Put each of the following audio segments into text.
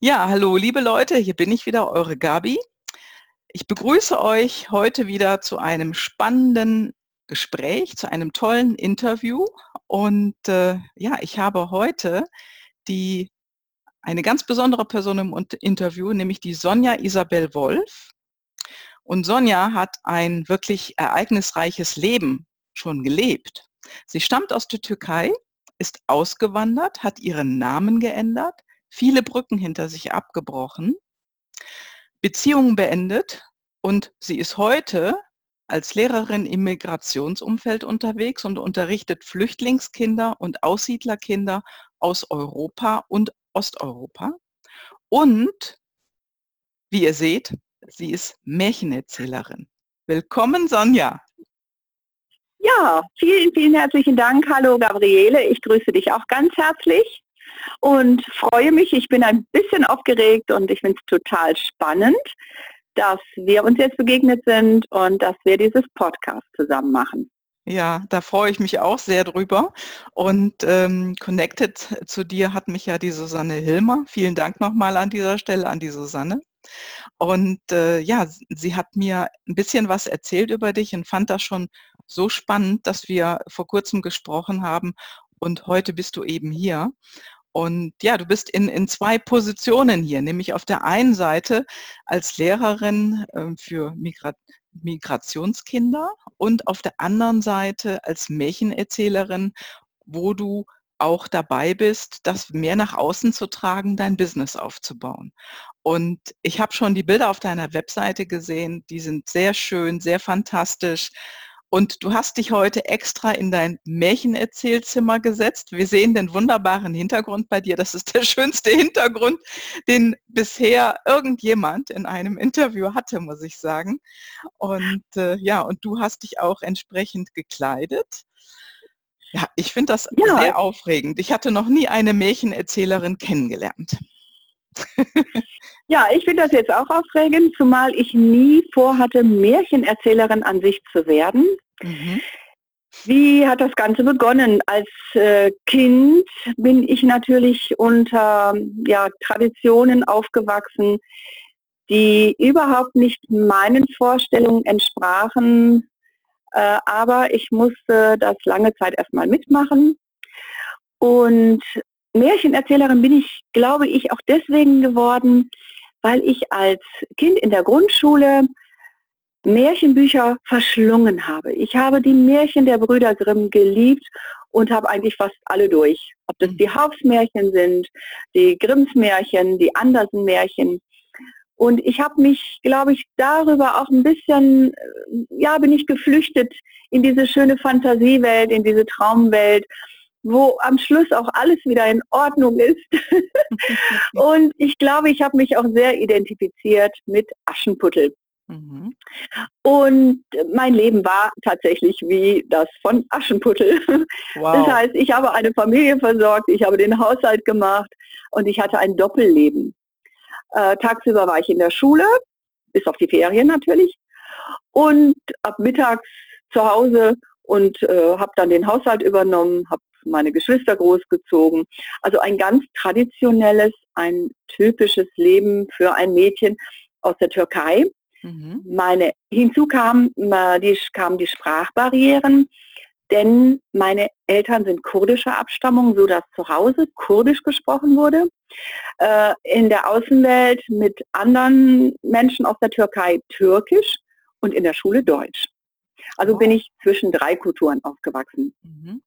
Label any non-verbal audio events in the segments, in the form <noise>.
Ja, hallo liebe Leute, hier bin ich wieder, eure Gabi. Ich begrüße euch heute wieder zu einem spannenden Gespräch, zu einem tollen Interview. Und äh, ja, ich habe heute die, eine ganz besondere Person im Interview, nämlich die Sonja Isabel Wolf. Und Sonja hat ein wirklich ereignisreiches Leben schon gelebt. Sie stammt aus der Türkei, ist ausgewandert, hat ihren Namen geändert, viele Brücken hinter sich abgebrochen, Beziehungen beendet und sie ist heute als Lehrerin im Migrationsumfeld unterwegs und unterrichtet Flüchtlingskinder und Aussiedlerkinder aus Europa und Osteuropa. Und wie ihr seht, sie ist Märchenerzählerin. Willkommen, Sonja. Ja, vielen, vielen herzlichen Dank. Hallo, Gabriele. Ich grüße dich auch ganz herzlich und freue mich. Ich bin ein bisschen aufgeregt und ich finde es total spannend, dass wir uns jetzt begegnet sind und dass wir dieses Podcast zusammen machen. Ja, da freue ich mich auch sehr drüber. Und ähm, connected zu dir hat mich ja die Susanne Hilmer. Vielen Dank nochmal an dieser Stelle an die Susanne. Und äh, ja, sie hat mir ein bisschen was erzählt über dich und fand das schon so spannend, dass wir vor kurzem gesprochen haben und heute bist du eben hier. Und ja, du bist in, in zwei Positionen hier, nämlich auf der einen Seite als Lehrerin äh, für Migra Migrationskinder und auf der anderen Seite als Märchenerzählerin, wo du auch dabei bist, das mehr nach außen zu tragen, dein Business aufzubauen. Und ich habe schon die Bilder auf deiner Webseite gesehen, die sind sehr schön, sehr fantastisch. Und du hast dich heute extra in dein Märchenerzählzimmer gesetzt. Wir sehen den wunderbaren Hintergrund bei dir. Das ist der <laughs> schönste Hintergrund, den bisher irgendjemand in einem Interview hatte, muss ich sagen. Und äh, ja, und du hast dich auch entsprechend gekleidet. Ja, ich finde das ja. sehr aufregend. Ich hatte noch nie eine Märchenerzählerin kennengelernt. Ja, ich finde das jetzt auch aufregend, zumal ich nie vorhatte, Märchenerzählerin an sich zu werden. Mhm. Wie hat das Ganze begonnen? Als äh, Kind bin ich natürlich unter ja, Traditionen aufgewachsen, die überhaupt nicht meinen Vorstellungen entsprachen. Äh, aber ich musste das lange Zeit erstmal mitmachen. Und Märchenerzählerin bin ich, glaube ich, auch deswegen geworden, weil ich als Kind in der Grundschule Märchenbücher verschlungen habe. Ich habe die Märchen der Brüder Grimm geliebt und habe eigentlich fast alle durch. Ob das die Haufsmärchen sind, die Grimms Märchen, die Andersen Märchen. Und ich habe mich, glaube ich, darüber auch ein bisschen, äh, ja, bin ich geflüchtet in diese schöne Fantasiewelt, in diese Traumwelt wo am Schluss auch alles wieder in Ordnung ist. <laughs> <laughs> und ich glaube, ich habe mich auch sehr identifiziert mit Aschenputtel. Mhm. Und mein Leben war tatsächlich wie das von Aschenputtel. Wow. Das heißt, ich habe eine Familie versorgt, ich habe den Haushalt gemacht und ich hatte ein Doppelleben. Äh, tagsüber war ich in der Schule, bis auf die Ferien natürlich, und ab mittags zu Hause und äh, habe dann den Haushalt übernommen, habe meine Geschwister großgezogen. Also ein ganz traditionelles, ein typisches Leben für ein Mädchen aus der Türkei. Mhm. Meine, hinzu kamen die, kamen die Sprachbarrieren, denn meine Eltern sind kurdischer Abstammung, so dass zu Hause kurdisch gesprochen wurde. Äh, in der Außenwelt mit anderen Menschen aus der Türkei türkisch und in der Schule Deutsch. Also oh. bin ich zwischen drei Kulturen aufgewachsen. Mhm.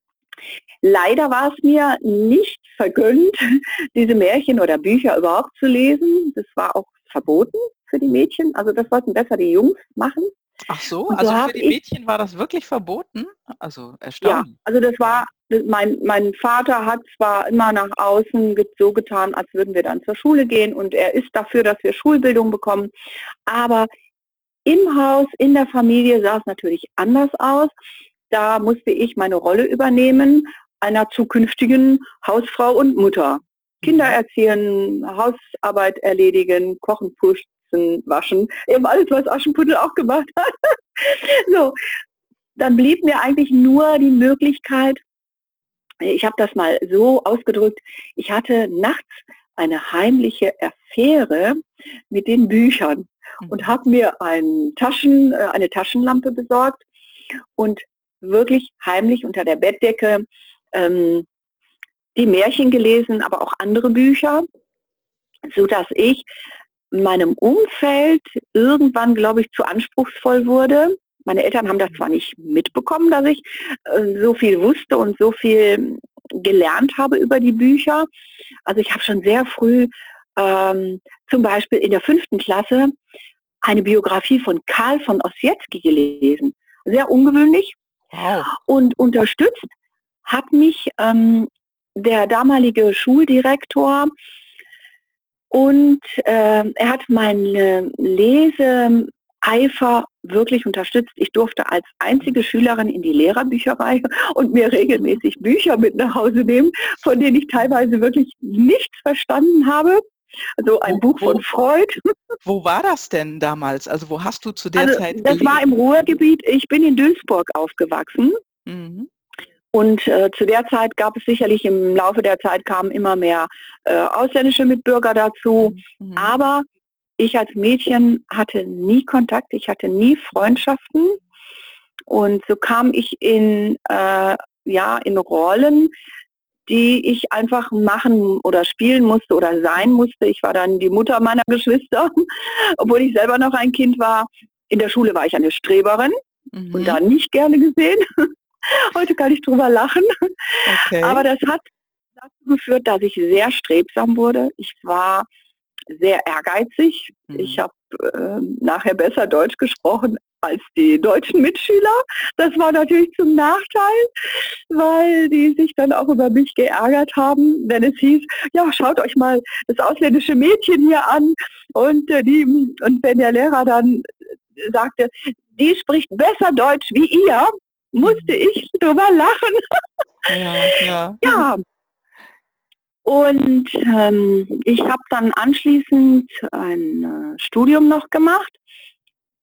Leider war es mir nicht vergönnt, <laughs> diese Märchen oder Bücher überhaupt zu lesen. Das war auch verboten für die Mädchen. Also das wollten besser die Jungs machen. Ach so, so also für die Mädchen war das wirklich verboten? Also erstaunlich. Ja, also das war, mein, mein Vater hat zwar immer nach außen so getan, als würden wir dann zur Schule gehen und er ist dafür, dass wir Schulbildung bekommen, aber im Haus, in der Familie sah es natürlich anders aus. Da musste ich meine Rolle übernehmen einer zukünftigen Hausfrau und Mutter. Kinder mhm. erziehen, Hausarbeit erledigen, kochen, putzen, waschen, eben alles, was Aschenputtel auch gemacht hat. <laughs> so, dann blieb mir eigentlich nur die Möglichkeit, ich habe das mal so ausgedrückt, ich hatte nachts eine heimliche Atmosphäre mit den Büchern und mhm. habe mir ein Taschen, äh, eine Taschenlampe besorgt und wirklich heimlich unter der Bettdecke ähm, die Märchen gelesen, aber auch andere Bücher, so dass ich meinem Umfeld irgendwann, glaube ich, zu anspruchsvoll wurde. Meine Eltern haben das zwar nicht mitbekommen, dass ich äh, so viel wusste und so viel gelernt habe über die Bücher. Also ich habe schon sehr früh ähm, zum Beispiel in der fünften Klasse eine Biografie von Karl von Ossietzky gelesen. Sehr ungewöhnlich. Wow. Und unterstützt hat mich ähm, der damalige Schuldirektor und äh, er hat meinen Leseeifer wirklich unterstützt. Ich durfte als einzige Schülerin in die Lehrerbücherei und mir regelmäßig Bücher mit nach Hause nehmen, von denen ich teilweise wirklich nichts verstanden habe. Also ein wo, Buch von Freud. <laughs> Wo war das denn damals? Also wo hast du zu der also, Zeit Das gelebt? war im Ruhrgebiet. Ich bin in Duisburg aufgewachsen. Mhm. Und äh, zu der Zeit gab es sicherlich im Laufe der Zeit kamen immer mehr äh, ausländische Mitbürger dazu. Mhm. Aber ich als Mädchen hatte nie Kontakt, ich hatte nie Freundschaften. Und so kam ich in, äh, ja, in Rollen, die ich einfach machen oder spielen musste oder sein musste. Ich war dann die Mutter meiner Geschwister, <laughs> obwohl ich selber noch ein Kind war. In der Schule war ich eine Streberin mhm. und da nicht gerne gesehen. Heute kann ich drüber lachen. Okay. Aber das hat dazu geführt, dass ich sehr strebsam wurde. Ich war sehr ehrgeizig. Mhm. Ich habe äh, nachher besser Deutsch gesprochen als die deutschen Mitschüler. Das war natürlich zum Nachteil, weil die sich dann auch über mich geärgert haben, wenn es hieß, ja, schaut euch mal das ausländische Mädchen hier an. Und, äh, die, und wenn der Lehrer dann sagte, die spricht besser Deutsch wie ihr, musste ich drüber lachen. Ja, ja. <laughs> ja. Und ähm, ich habe dann anschließend ein äh, Studium noch gemacht,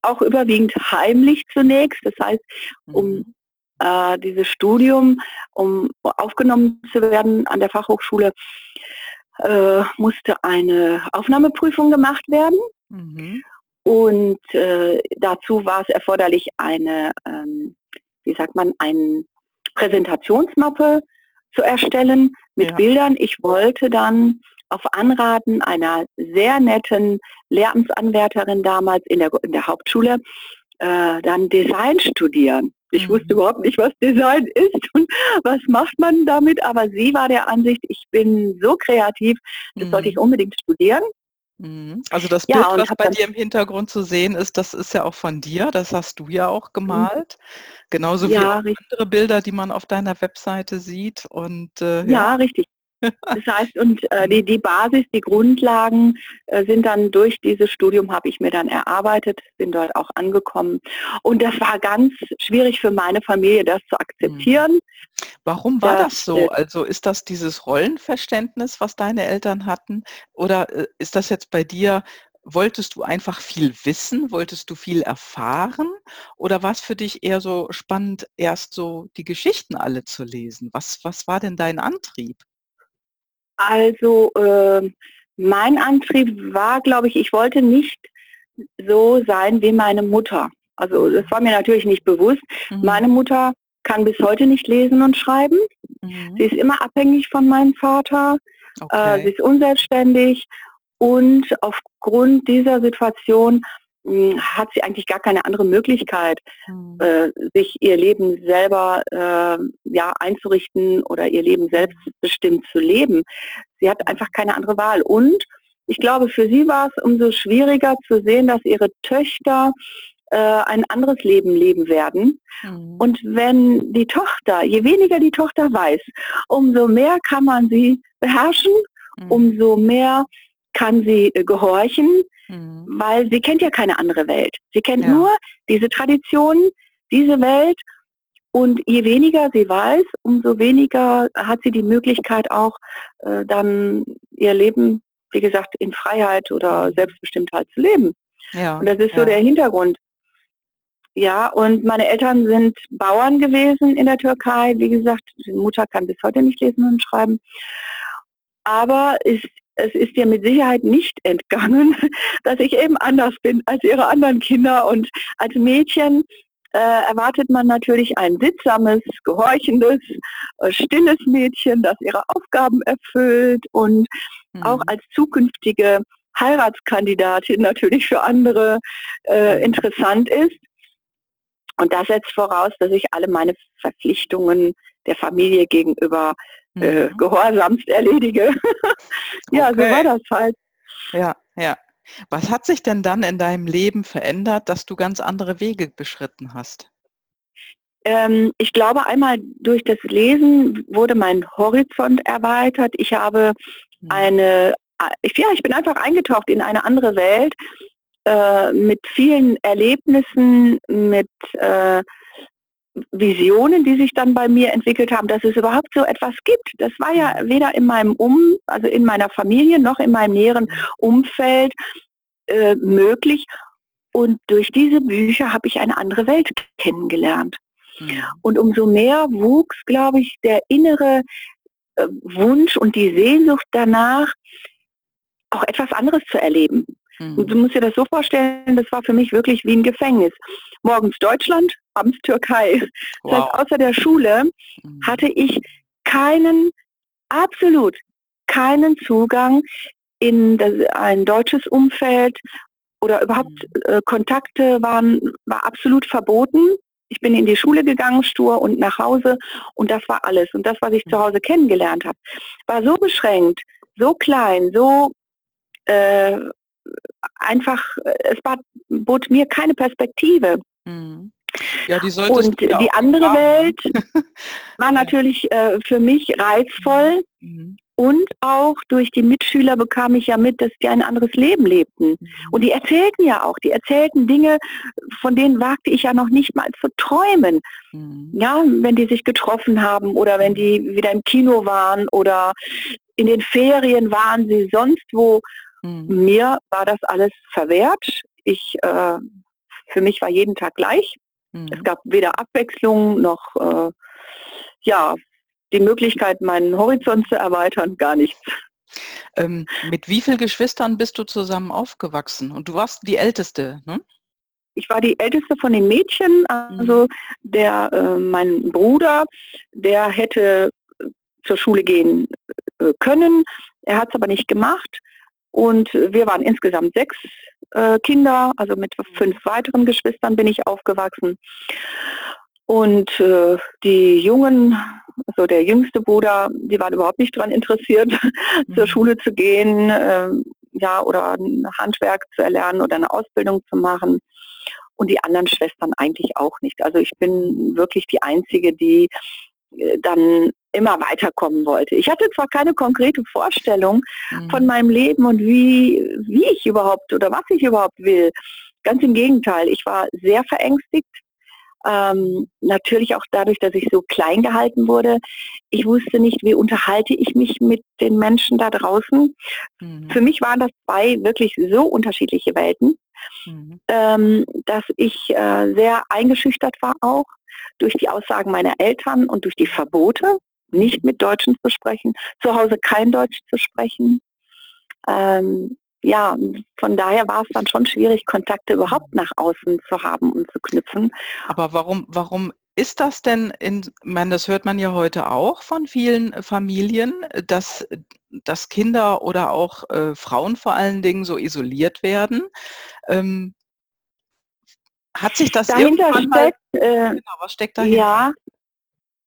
auch überwiegend heimlich zunächst. Das heißt, um mhm. äh, dieses Studium, um aufgenommen zu werden an der Fachhochschule, äh, musste eine Aufnahmeprüfung gemacht werden. Mhm. Und äh, dazu war es erforderlich, eine ähm, wie sagt man, eine Präsentationsmappe zu erstellen mit ja. Bildern. Ich wollte dann auf Anraten einer sehr netten Lehramtsanwärterin damals in der, in der Hauptschule äh, dann Design studieren. Ich mhm. wusste überhaupt nicht, was Design ist und was macht man damit, aber sie war der Ansicht, ich bin so kreativ, das mhm. sollte ich unbedingt studieren. Mhm. Also das Bild, ja, was bei dir im Hintergrund zu sehen ist, das ist ja auch von dir, das hast du ja auch mhm. gemalt. Genauso ja, wie andere Bilder, die man auf deiner Webseite sieht. Und, äh, ja. ja, richtig. Das heißt, und äh, die, die Basis, die Grundlagen äh, sind dann durch dieses Studium, habe ich mir dann erarbeitet, bin dort auch angekommen. Und das war ganz schwierig für meine Familie, das zu akzeptieren. Mhm. Warum war das, das so? Also ist das dieses Rollenverständnis, was deine Eltern hatten? Oder äh, ist das jetzt bei dir wolltest du einfach viel wissen? Wolltest du viel erfahren? Oder war es für dich eher so spannend, erst so die Geschichten alle zu lesen? Was, was war denn dein Antrieb? Also äh, mein Antrieb war, glaube ich, ich wollte nicht so sein wie meine Mutter. Also das war mir natürlich nicht bewusst. Mhm. Meine Mutter kann bis heute nicht lesen und schreiben. Mhm. Sie ist immer abhängig von meinem Vater. Okay. Äh, sie ist unselbstständig und aufgrund dieser Situation hat sie eigentlich gar keine andere Möglichkeit, mhm. äh, sich ihr Leben selber äh, ja, einzurichten oder ihr Leben selbstbestimmt zu leben. Sie hat einfach keine andere Wahl. Und ich glaube, für sie war es umso schwieriger zu sehen, dass ihre Töchter äh, ein anderes Leben leben werden. Mhm. Und wenn die Tochter, je weniger die Tochter weiß, umso mehr kann man sie beherrschen, mhm. umso mehr kann sie äh, gehorchen, mhm. weil sie kennt ja keine andere Welt. Sie kennt ja. nur diese Tradition, diese Welt. Und je weniger sie weiß, umso weniger hat sie die Möglichkeit auch äh, dann ihr Leben, wie gesagt, in Freiheit oder Selbstbestimmtheit zu leben. Ja. Und das ist ja. so der Hintergrund. Ja, und meine Eltern sind Bauern gewesen in der Türkei. Wie gesagt, die Mutter kann bis heute nicht lesen und schreiben. Aber ist es ist dir mit Sicherheit nicht entgangen, <laughs> dass ich eben anders bin als ihre anderen Kinder. Und als Mädchen äh, erwartet man natürlich ein sittsames, gehorchendes, äh, stilles Mädchen, das ihre Aufgaben erfüllt und mhm. auch als zukünftige Heiratskandidatin natürlich für andere äh, interessant ist. Und das setzt voraus, dass ich alle meine Verpflichtungen der Familie gegenüber äh, mhm. gehorsamst erledige. <laughs> ja, okay. so war das halt. Ja, ja. Was hat sich denn dann in deinem Leben verändert, dass du ganz andere Wege beschritten hast? Ähm, ich glaube, einmal durch das Lesen wurde mein Horizont erweitert. Ich habe mhm. eine, ich, ja, ich bin einfach eingetaucht in eine andere Welt äh, mit vielen Erlebnissen, mit äh, Visionen, die sich dann bei mir entwickelt haben, dass es überhaupt so etwas gibt. Das war ja mhm. weder in meinem Um, also in meiner Familie noch in meinem näheren Umfeld äh, möglich. Und durch diese Bücher habe ich eine andere Welt kennengelernt. Ja. Mhm. Und umso mehr wuchs, glaube ich, der innere äh, Wunsch und die Sehnsucht danach, auch etwas anderes zu erleben. Mhm. Du musst dir das so vorstellen, das war für mich wirklich wie ein Gefängnis. Morgens Deutschland, abends Türkei. Wow. Das heißt, außer der Schule mhm. hatte ich keinen, absolut keinen Zugang in das, ein deutsches Umfeld oder überhaupt mhm. äh, Kontakte waren war absolut verboten. Ich bin in die Schule gegangen, stur und nach Hause und das war alles. Und das, was ich zu mhm. Hause kennengelernt habe, war so beschränkt, so klein, so äh, einfach, es war, bot mir keine Perspektive. Mhm. Ja, die und die andere haben. Welt <laughs> war natürlich äh, für mich reizvoll mhm. und auch durch die Mitschüler bekam ich ja mit, dass die ein anderes Leben lebten. Mhm. Und die erzählten ja auch, die erzählten Dinge, von denen wagte ich ja noch nicht mal zu träumen. Mhm. Ja, wenn die sich getroffen haben oder wenn die wieder im Kino waren oder in den Ferien waren sie sonst wo Mhm. Mir war das alles verwehrt. Ich, äh, für mich war jeden Tag gleich. Mhm. Es gab weder Abwechslung noch äh, ja, die Möglichkeit, meinen Horizont zu erweitern, gar nichts. Ähm, mit wie vielen Geschwistern bist du zusammen aufgewachsen? Und du warst die Älteste, ne? Ich war die älteste von den Mädchen, also mhm. der, äh, mein Bruder, der hätte zur Schule gehen äh, können. Er hat es aber nicht gemacht. Und wir waren insgesamt sechs äh, Kinder, also mit fünf weiteren Geschwistern bin ich aufgewachsen. Und äh, die Jungen, also der jüngste Bruder, die waren überhaupt nicht daran interessiert, <laughs> mhm. zur Schule zu gehen, äh, ja, oder ein Handwerk zu erlernen oder eine Ausbildung zu machen. Und die anderen Schwestern eigentlich auch nicht. Also ich bin wirklich die Einzige, die dann immer weiterkommen wollte. Ich hatte zwar keine konkrete Vorstellung mhm. von meinem Leben und wie, wie ich überhaupt oder was ich überhaupt will. Ganz im Gegenteil, ich war sehr verängstigt. Ähm, natürlich auch dadurch, dass ich so klein gehalten wurde. Ich wusste nicht, wie unterhalte ich mich mit den Menschen da draußen. Mhm. Für mich waren das zwei wirklich so unterschiedliche Welten, mhm. ähm, dass ich äh, sehr eingeschüchtert war auch durch die Aussagen meiner Eltern und durch die Verbote, nicht mit Deutschen zu sprechen, zu Hause kein Deutsch zu sprechen. Ähm, ja, von daher war es dann schon schwierig, Kontakte überhaupt nach außen zu haben und zu knüpfen. Aber warum, warum ist das denn, in, man, das hört man ja heute auch von vielen Familien, dass, dass Kinder oder auch äh, Frauen vor allen Dingen so isoliert werden? Ähm, hat sich das dahinter steckt, mal, äh, genau, was steckt dahinter? Ja,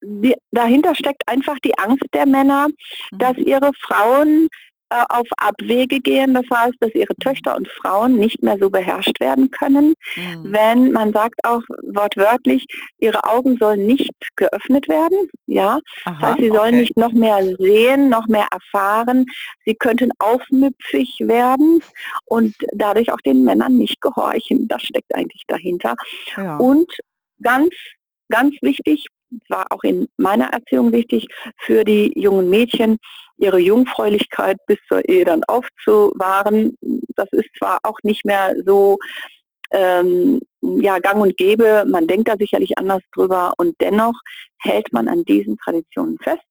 die, dahinter steckt einfach die Angst der Männer, mhm. dass ihre Frauen äh, auf Abwege gehen. Das heißt, dass ihre Töchter und Frauen nicht mehr so beherrscht werden können. Mhm. Wenn man sagt auch wortwörtlich, ihre Augen sollen nicht geöffnet werden. Ja, Aha, das heißt, sie sollen nicht noch mehr sehen, noch mehr erfahren. Sie könnten aufmüpfig werden und dadurch auch den Männern nicht gehorchen. Das steckt eigentlich dahinter. Ja. Und ganz ganz wichtig, war auch in meiner Erziehung wichtig, für die jungen Mädchen ihre Jungfräulichkeit bis zur Ehe dann aufzuwahren. Das ist zwar auch nicht mehr so ähm, ja, gang und gäbe, man denkt da sicherlich anders drüber und dennoch hält man an diesen Traditionen fest.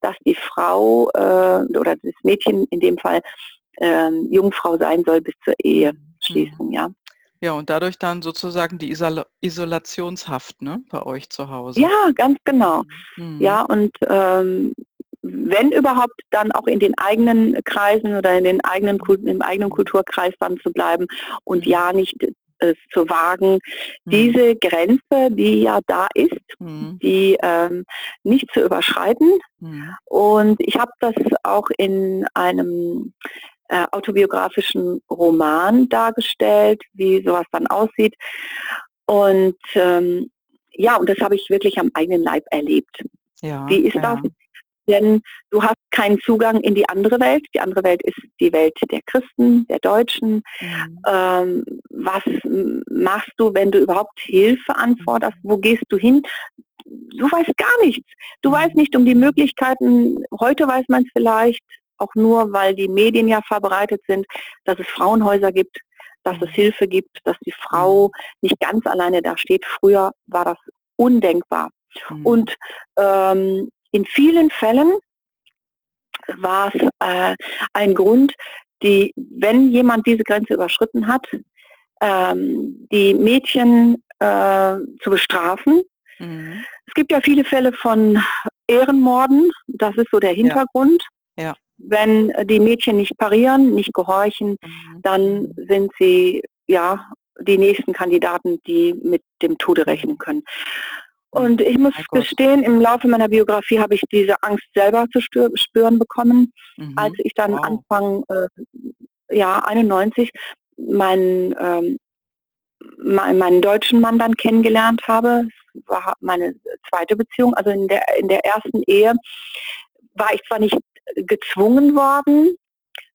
dass die Frau äh, oder das Mädchen in dem Fall äh, Jungfrau sein soll bis zur Eheschließung, mhm. ja. Ja, und dadurch dann sozusagen die Isol Isolationshaft ne, bei euch zu Hause. Ja, ganz genau. Mhm. Ja, und ähm, wenn überhaupt, dann auch in den eigenen Kreisen oder in den eigenen im eigenen Kulturkreis dann zu bleiben und ja nicht es zu wagen, mhm. diese Grenze, die ja da ist, mhm. die ähm, nicht zu überschreiten. Mhm. Und ich habe das auch in einem äh, autobiografischen Roman dargestellt, wie sowas dann aussieht. Und ähm, ja, und das habe ich wirklich am eigenen Leib erlebt. Ja, wie ist ja. das? Denn du hast keinen Zugang in die andere Welt. Die andere Welt ist die Welt der Christen, der Deutschen. Mhm. Ähm, was machst du, wenn du überhaupt Hilfe anforderst? Wo gehst du hin? Du weißt gar nichts. Du weißt nicht um die Möglichkeiten. Heute weiß man es vielleicht, auch nur, weil die Medien ja verbreitet sind, dass es Frauenhäuser gibt, dass es Hilfe gibt, dass die Frau nicht ganz alleine da steht. Früher war das undenkbar. Mhm. Und ähm, in vielen Fällen war es äh, ein Grund, die, wenn jemand diese Grenze überschritten hat, ähm, die Mädchen äh, zu bestrafen. Mhm. Es gibt ja viele Fälle von Ehrenmorden, das ist so der Hintergrund. Ja. ja. Wenn die Mädchen nicht parieren, nicht gehorchen, mhm. dann sind sie ja die nächsten Kandidaten, die mit dem Tode rechnen können. Und ich muss gestehen, im Laufe meiner Biografie habe ich diese Angst selber zu spüren bekommen, mhm. als ich dann wow. Anfang äh, ja, 91 meinen, ähm, meinen deutschen Mann dann kennengelernt habe. Das war meine zweite Beziehung. Also in der, in der ersten Ehe war ich zwar nicht gezwungen worden,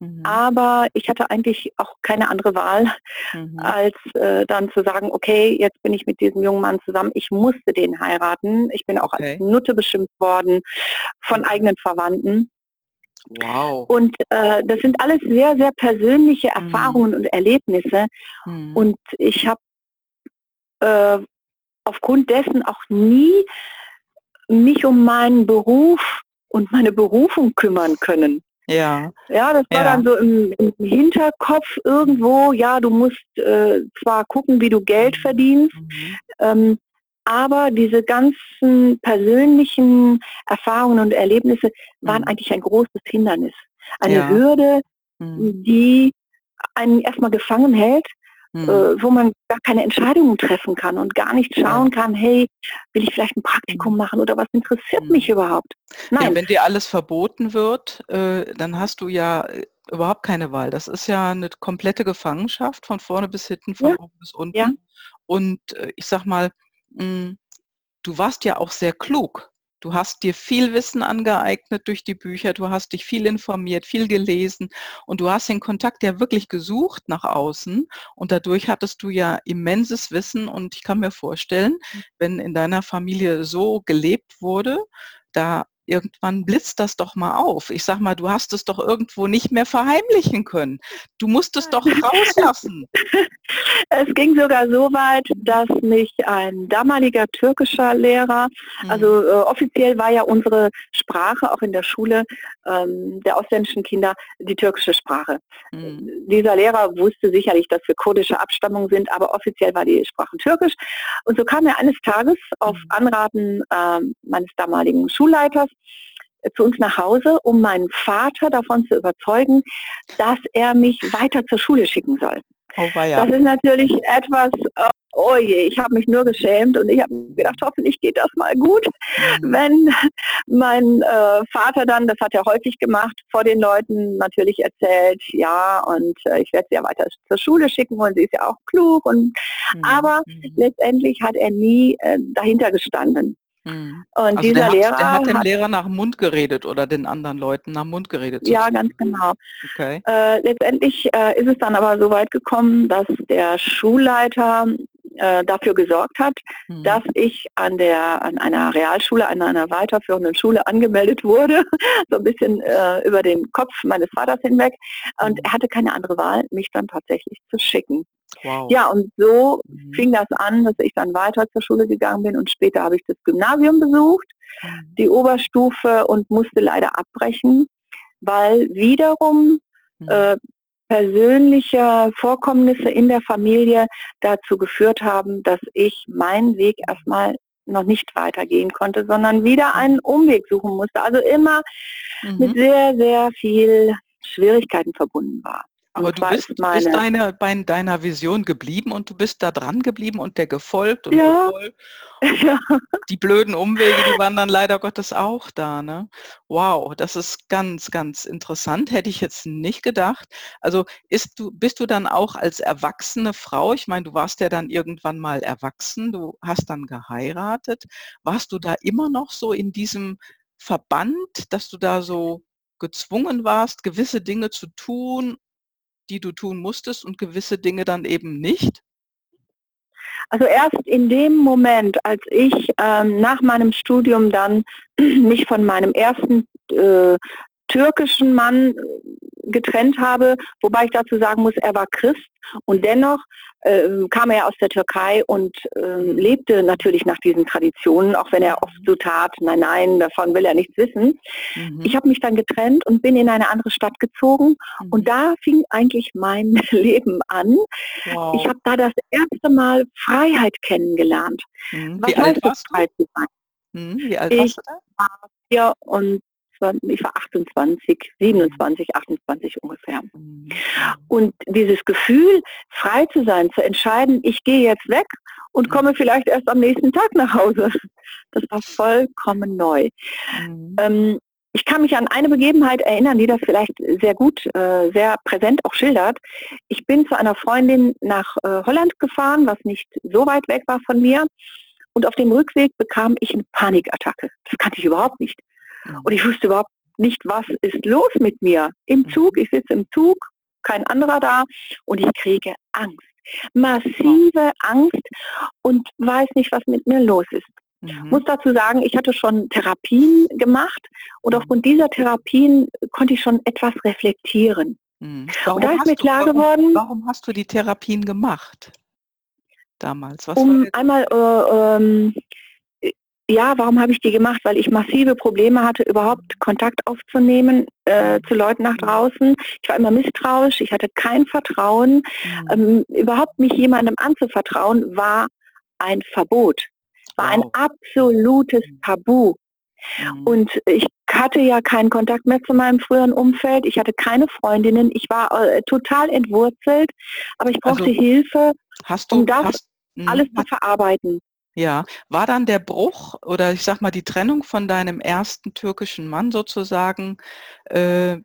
mhm. aber ich hatte eigentlich auch keine andere Wahl, mhm. als äh, dann zu sagen, okay, jetzt bin ich mit diesem jungen Mann zusammen, ich musste den heiraten. Ich bin auch okay. als Nutte beschimpft worden von mhm. eigenen Verwandten. Wow. Und äh, das sind alles sehr, sehr persönliche mhm. Erfahrungen und Erlebnisse. Mhm. Und ich habe äh, aufgrund dessen auch nie mich um meinen Beruf und meine Berufung kümmern können. Ja. Ja, das war ja. dann so im, im, Hinterkopf irgendwo, ja, du musst äh, zwar gucken, wie du Geld verdienst, mhm. ähm, aber diese ganzen persönlichen Erfahrungen und Erlebnisse waren mhm. eigentlich ein großes Hindernis. Eine ja. Hürde, mhm. die einen erstmal gefangen hält mhm. äh, wo man gar keine Entscheidungen treffen kann und gar nicht schauen kann, hey, will ich vielleicht ein Praktikum mhm. machen oder was interessiert mich mhm. überhaupt? Nein. Ja, wenn dir alles verboten wird, äh, dann hast du ja äh, überhaupt keine Wahl. Das ist ja eine komplette Gefangenschaft von vorne bis hinten, von ja. oben bis unten. Ja. Und äh, ich sag mal, mh, hm, du warst ja auch sehr klug. Du hast dir viel Wissen angeeignet durch die Bücher, du hast dich viel informiert, viel gelesen und du hast den Kontakt ja wirklich gesucht nach außen und dadurch hattest du ja immenses Wissen und ich kann mir vorstellen, mhm. wenn in deiner Familie so gelebt wurde, da irgendwann blitzt das doch mal auf. Ich sag mal, du hast es doch irgendwo nicht mehr verheimlichen können. Du musst es doch rauslassen. <laughs> Es ging sogar so weit, dass mich ein damaliger türkischer Lehrer, mhm. also äh, offiziell war ja unsere Sprache auch in der Schule ähm, der ausländischen Kinder die türkische Sprache. Mhm. Dieser Lehrer wusste sicherlich, dass wir kurdische Abstammung sind, aber offiziell war die Sprache türkisch. Und so kam er eines Tages auf mhm. Anraten äh, meines damaligen Schulleiters zu uns nach Hause, um meinen Vater davon zu überzeugen, dass er mich weiter zur Schule schicken soll. Oh. Das ist natürlich etwas, äh, oh je, ich habe mich nur geschämt und ich habe gedacht, hoffentlich geht das mal gut. Mhm. Wenn mein äh, Vater dann, das hat er häufig gemacht, vor den Leuten natürlich erzählt, ja, und äh, ich werde sie ja weiter zur Schule schicken und sie ist ja auch klug. Und, mhm. Aber mhm. letztendlich hat er nie äh, dahinter gestanden. Mhm. Und also dieser der hat, Lehrer. Der hat dem hat, Lehrer nach dem Mund geredet oder den anderen Leuten nach dem Mund geredet. Ja, ganz genau. Okay. Äh, letztendlich äh, ist es dann aber so weit gekommen, dass der Schulleiter äh, dafür gesorgt hat, mhm. dass ich an der an einer Realschule, an einer weiterführenden Schule angemeldet wurde, <laughs> so ein bisschen äh, über den Kopf meines Vaters hinweg. Und er hatte keine andere Wahl, mich dann tatsächlich zu schicken. Wow. Ja, und so mhm. fing das an, dass ich dann weiter zur Schule gegangen bin und später habe ich das Gymnasium besucht, mhm. die Oberstufe und musste leider abbrechen, weil wiederum mhm. äh, persönliche Vorkommnisse in der Familie dazu geführt haben, dass ich meinen Weg erstmal noch nicht weitergehen konnte, sondern wieder einen Umweg suchen musste. Also immer mhm. mit sehr, sehr viel Schwierigkeiten verbunden war. Aber du bist, meine... bist deine, bei deiner Vision geblieben und du bist da dran geblieben und der gefolgt und ja. gefolgt. <laughs> Ja. Die blöden Umwege, die waren dann leider Gottes auch da. Ne? Wow, das ist ganz, ganz interessant. Hätte ich jetzt nicht gedacht. Also ist du, bist du dann auch als erwachsene Frau, ich meine, du warst ja dann irgendwann mal erwachsen, du hast dann geheiratet. Warst du da immer noch so in diesem Verband, dass du da so gezwungen warst, gewisse Dinge zu tun die du tun musstest und gewisse Dinge dann eben nicht? Also erst in dem Moment, als ich ähm, nach meinem Studium dann <clears throat> mich von meinem ersten äh, türkischen Mann getrennt habe, wobei ich dazu sagen muss, er war Christ und dennoch äh, kam er aus der Türkei und äh, lebte natürlich nach diesen Traditionen, auch wenn er oft so tat, nein, nein, davon will er nichts wissen. Mhm. Ich habe mich dann getrennt und bin in eine andere Stadt gezogen mhm. und da fing eigentlich mein <laughs> Leben an. Wow. Ich habe da das erste Mal Freiheit kennengelernt. Mhm. Was Wie heißt es, frei zu sein? Wie alt warst du da? War vier und ich war 28, 27, 28 ungefähr. Und dieses Gefühl, frei zu sein, zu entscheiden, ich gehe jetzt weg und komme vielleicht erst am nächsten Tag nach Hause, das war vollkommen neu. Mhm. Ähm, ich kann mich an eine Begebenheit erinnern, die das vielleicht sehr gut, äh, sehr präsent auch schildert. Ich bin zu einer Freundin nach äh, Holland gefahren, was nicht so weit weg war von mir. Und auf dem Rückweg bekam ich eine Panikattacke. Das kannte ich überhaupt nicht. Und ich wusste überhaupt nicht, was ist los mit mir. Im mhm. Zug, ich sitze im Zug, kein anderer da und ich kriege Angst. Massive Angst und weiß nicht, was mit mir los ist. Mhm. Muss dazu sagen, ich hatte schon Therapien gemacht und mhm. aufgrund dieser Therapien konnte ich schon etwas reflektieren. Mhm. Und da ist mir klar du, warum, geworden. Warum hast du die Therapien gemacht? Damals. Was um einmal äh, ähm, ja, warum habe ich die gemacht? Weil ich massive Probleme hatte, überhaupt Kontakt aufzunehmen äh, zu Leuten nach draußen. Ich war immer misstrauisch, ich hatte kein Vertrauen. Mhm. Ähm, überhaupt mich jemandem anzuvertrauen, war ein Verbot, war wow. ein absolutes. Tabu. Mhm. Und ich hatte ja keinen Kontakt mehr zu meinem früheren Umfeld. Ich hatte keine Freundinnen. Ich war äh, total entwurzelt, aber ich brauchte also, Hilfe, du, um das hast, mhm. alles zu verarbeiten. Ja, war dann der Bruch oder ich sag mal die Trennung von deinem ersten türkischen Mann sozusagen äh,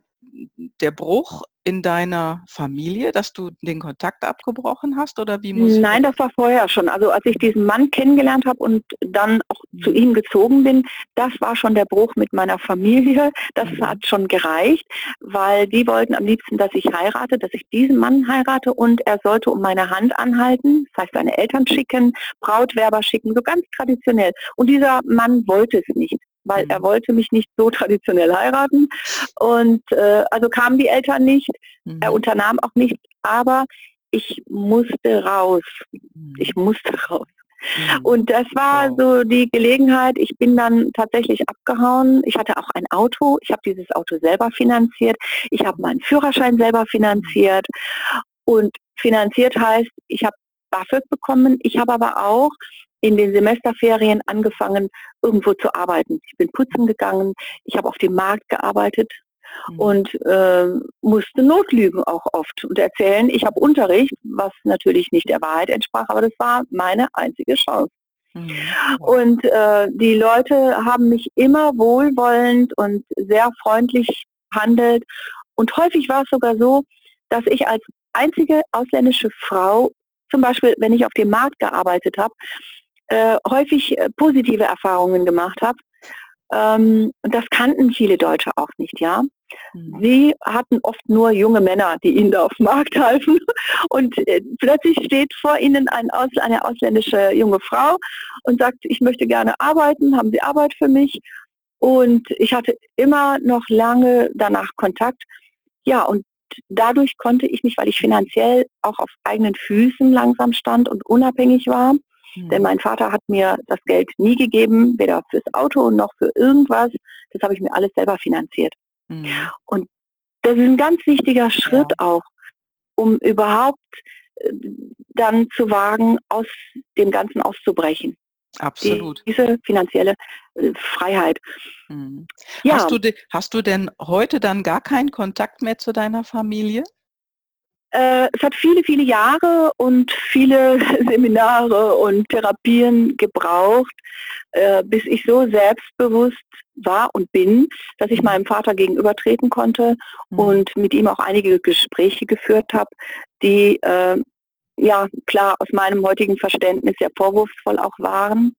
der Bruch in deiner Familie, dass du den Kontakt abgebrochen hast oder wie muss Nein, das war vorher schon. Also als ich diesen Mann kennengelernt habe und dann auch zu ihm gezogen bin, das war schon der Bruch mit meiner Familie. Das mhm. hat schon gereicht, weil die wollten am liebsten, dass ich heirate, dass ich diesen Mann heirate und er sollte um meine Hand anhalten, das heißt seine Eltern schicken, Brautwerber schicken, so ganz traditionell. Und dieser Mann wollte es nicht weil er mhm. wollte mich nicht so traditionell heiraten. Und äh, also kamen die Eltern nicht, mhm. er unternahm auch nichts, aber ich musste raus. Mhm. Ich musste raus. Mhm. Und das war wow. so die Gelegenheit, ich bin dann tatsächlich abgehauen. Ich hatte auch ein Auto, ich habe dieses Auto selber finanziert, ich habe meinen Führerschein selber finanziert. Und finanziert heißt, ich habe BAföG bekommen, ich habe aber auch in den Semesterferien angefangen, irgendwo zu arbeiten. Ich bin putzen gegangen, ich habe auf dem Markt gearbeitet mhm. und äh, musste notlügen auch oft und erzählen, ich habe Unterricht, was natürlich nicht der Wahrheit entsprach, aber das war meine einzige Chance. Mhm. Und äh, die Leute haben mich immer wohlwollend und sehr freundlich behandelt. Und häufig war es sogar so, dass ich als einzige ausländische Frau, zum Beispiel wenn ich auf dem Markt gearbeitet habe, äh, häufig äh, positive Erfahrungen gemacht habe. Ähm, das kannten viele Deutsche auch nicht, ja. Mhm. Sie hatten oft nur junge Männer, die ihnen da auf dem Markt halfen. <laughs> Und äh, plötzlich steht vor ihnen ein Aus, eine ausländische junge Frau und sagt, ich möchte gerne arbeiten, haben Sie Arbeit für mich? Und ich hatte immer noch lange danach Kontakt. Ja, und dadurch konnte ich mich, weil ich finanziell auch auf eigenen Füßen langsam stand und unabhängig war, mhm. denn mein Vater hat mir das Geld nie gegeben, weder fürs Auto noch für irgendwas. Das habe ich mir alles selber finanziert. Mhm. Und das ist ein ganz wichtiger Schritt ja. auch, um überhaupt äh, dann zu wagen, aus dem Ganzen auszubrechen. Absolut. Die, diese finanzielle äh, Freiheit. Mhm. Ja. Hast, du hast du denn heute dann gar keinen Kontakt mehr zu deiner Familie? Äh, es hat viele, viele Jahre und viele <laughs> Seminare und Therapien gebraucht, äh, bis ich so selbstbewusst war und bin, dass ich meinem Vater gegenübertreten konnte mhm. und mit ihm auch einige Gespräche geführt habe, die äh, ja klar aus meinem heutigen Verständnis sehr vorwurfsvoll auch waren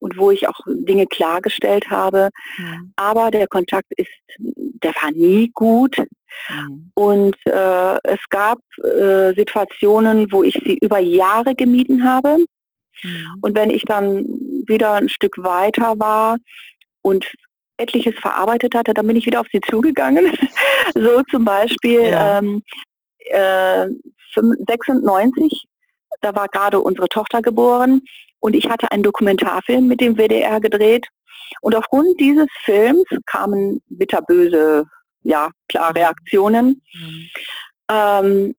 und wo ich auch Dinge klargestellt habe. Mhm. Aber der Kontakt ist, der war nie gut. Mhm. Und äh, es gab äh, Situationen, wo ich sie über Jahre gemieden habe. Mhm. Und wenn ich dann wieder ein Stück weiter war und etliches verarbeitet hatte, dann bin ich wieder auf sie zugegangen. <laughs> so zum Beispiel ja. ähm, äh, 96, da war gerade unsere Tochter geboren und ich hatte einen Dokumentarfilm mit dem WDR gedreht. Und aufgrund dieses Films kamen bitterböse, ja, klar, Reaktionen. Mhm. Ähm,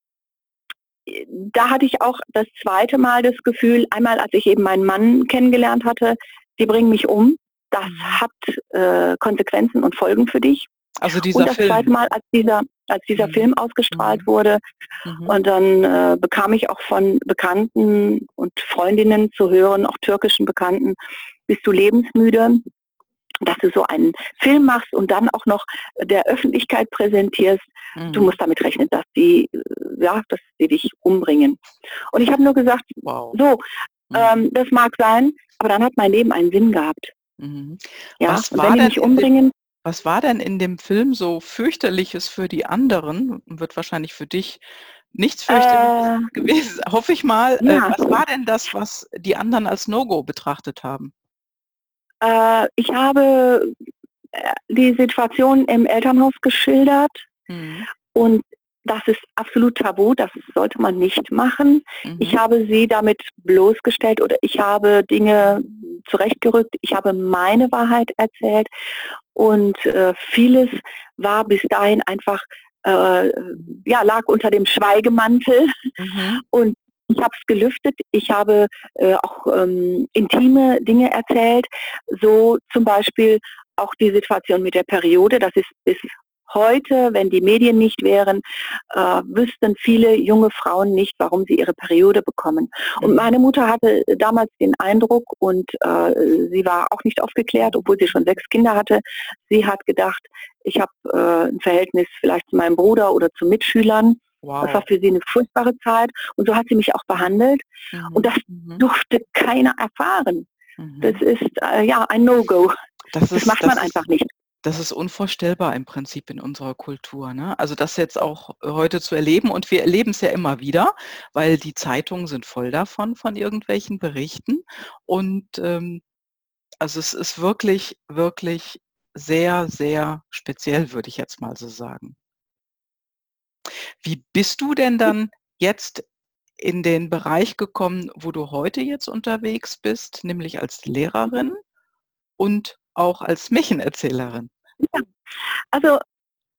da hatte ich auch das zweite Mal das Gefühl, einmal als ich eben meinen Mann kennengelernt hatte, die bringen mich um. Das mhm. hat äh, Konsequenzen und Folgen für dich. Also dieser und das Film. zweite Mal, als dieser, als dieser mhm. Film ausgestrahlt mhm. wurde. Mhm. Und dann äh, bekam ich auch von Bekannten und Freundinnen zu hören, auch türkischen Bekannten, bist du lebensmüde, dass du so einen Film machst und dann auch noch der Öffentlichkeit präsentierst. Du mhm. musst damit rechnen, dass die, äh, ja, dass die dich umbringen. Und ich habe nur gesagt, wow. so, mhm. ähm, das mag sein, aber dann hat mein Leben einen Sinn gehabt. Mhm. Ja, Was und wenn die mich umbringen, was war denn in dem Film so fürchterliches für die anderen? Wird wahrscheinlich für dich nichts fürchterliches äh, gewesen, <laughs> hoffe ich mal. Äh, ja. Was war denn das, was die anderen als No-Go betrachtet haben? Äh, ich habe äh, die Situation im Elternhaus geschildert mhm. und das ist absolut tabu, das sollte man nicht machen. Mhm. Ich habe sie damit bloßgestellt oder ich habe Dinge zurechtgerückt, ich habe meine Wahrheit erzählt und äh, vieles war bis dahin einfach, äh, ja, lag unter dem Schweigemantel mhm. und ich habe es gelüftet, ich habe äh, auch ähm, intime Dinge erzählt, so zum Beispiel auch die Situation mit der Periode, das ist bis Heute, wenn die Medien nicht wären, äh, wüssten viele junge Frauen nicht, warum sie ihre Periode bekommen. Und meine Mutter hatte damals den Eindruck, und äh, sie war auch nicht aufgeklärt, obwohl sie schon sechs Kinder hatte, sie hat gedacht, ich habe äh, ein Verhältnis vielleicht zu meinem Bruder oder zu Mitschülern. Wow. Das war für sie eine furchtbare Zeit und so hat sie mich auch behandelt. Mhm. Und das mhm. durfte keiner erfahren. Mhm. Das ist äh, ja ein No-Go. Das, das, macht man das einfach nicht. Das ist unvorstellbar im Prinzip in unserer Kultur. Ne? Also das jetzt auch heute zu erleben und wir erleben es ja immer wieder, weil die Zeitungen sind voll davon, von irgendwelchen Berichten. Und ähm, also es ist wirklich, wirklich sehr, sehr speziell, würde ich jetzt mal so sagen. Wie bist du denn dann jetzt in den Bereich gekommen, wo du heute jetzt unterwegs bist, nämlich als Lehrerin und auch als Märchenerzählerin? Ja. Also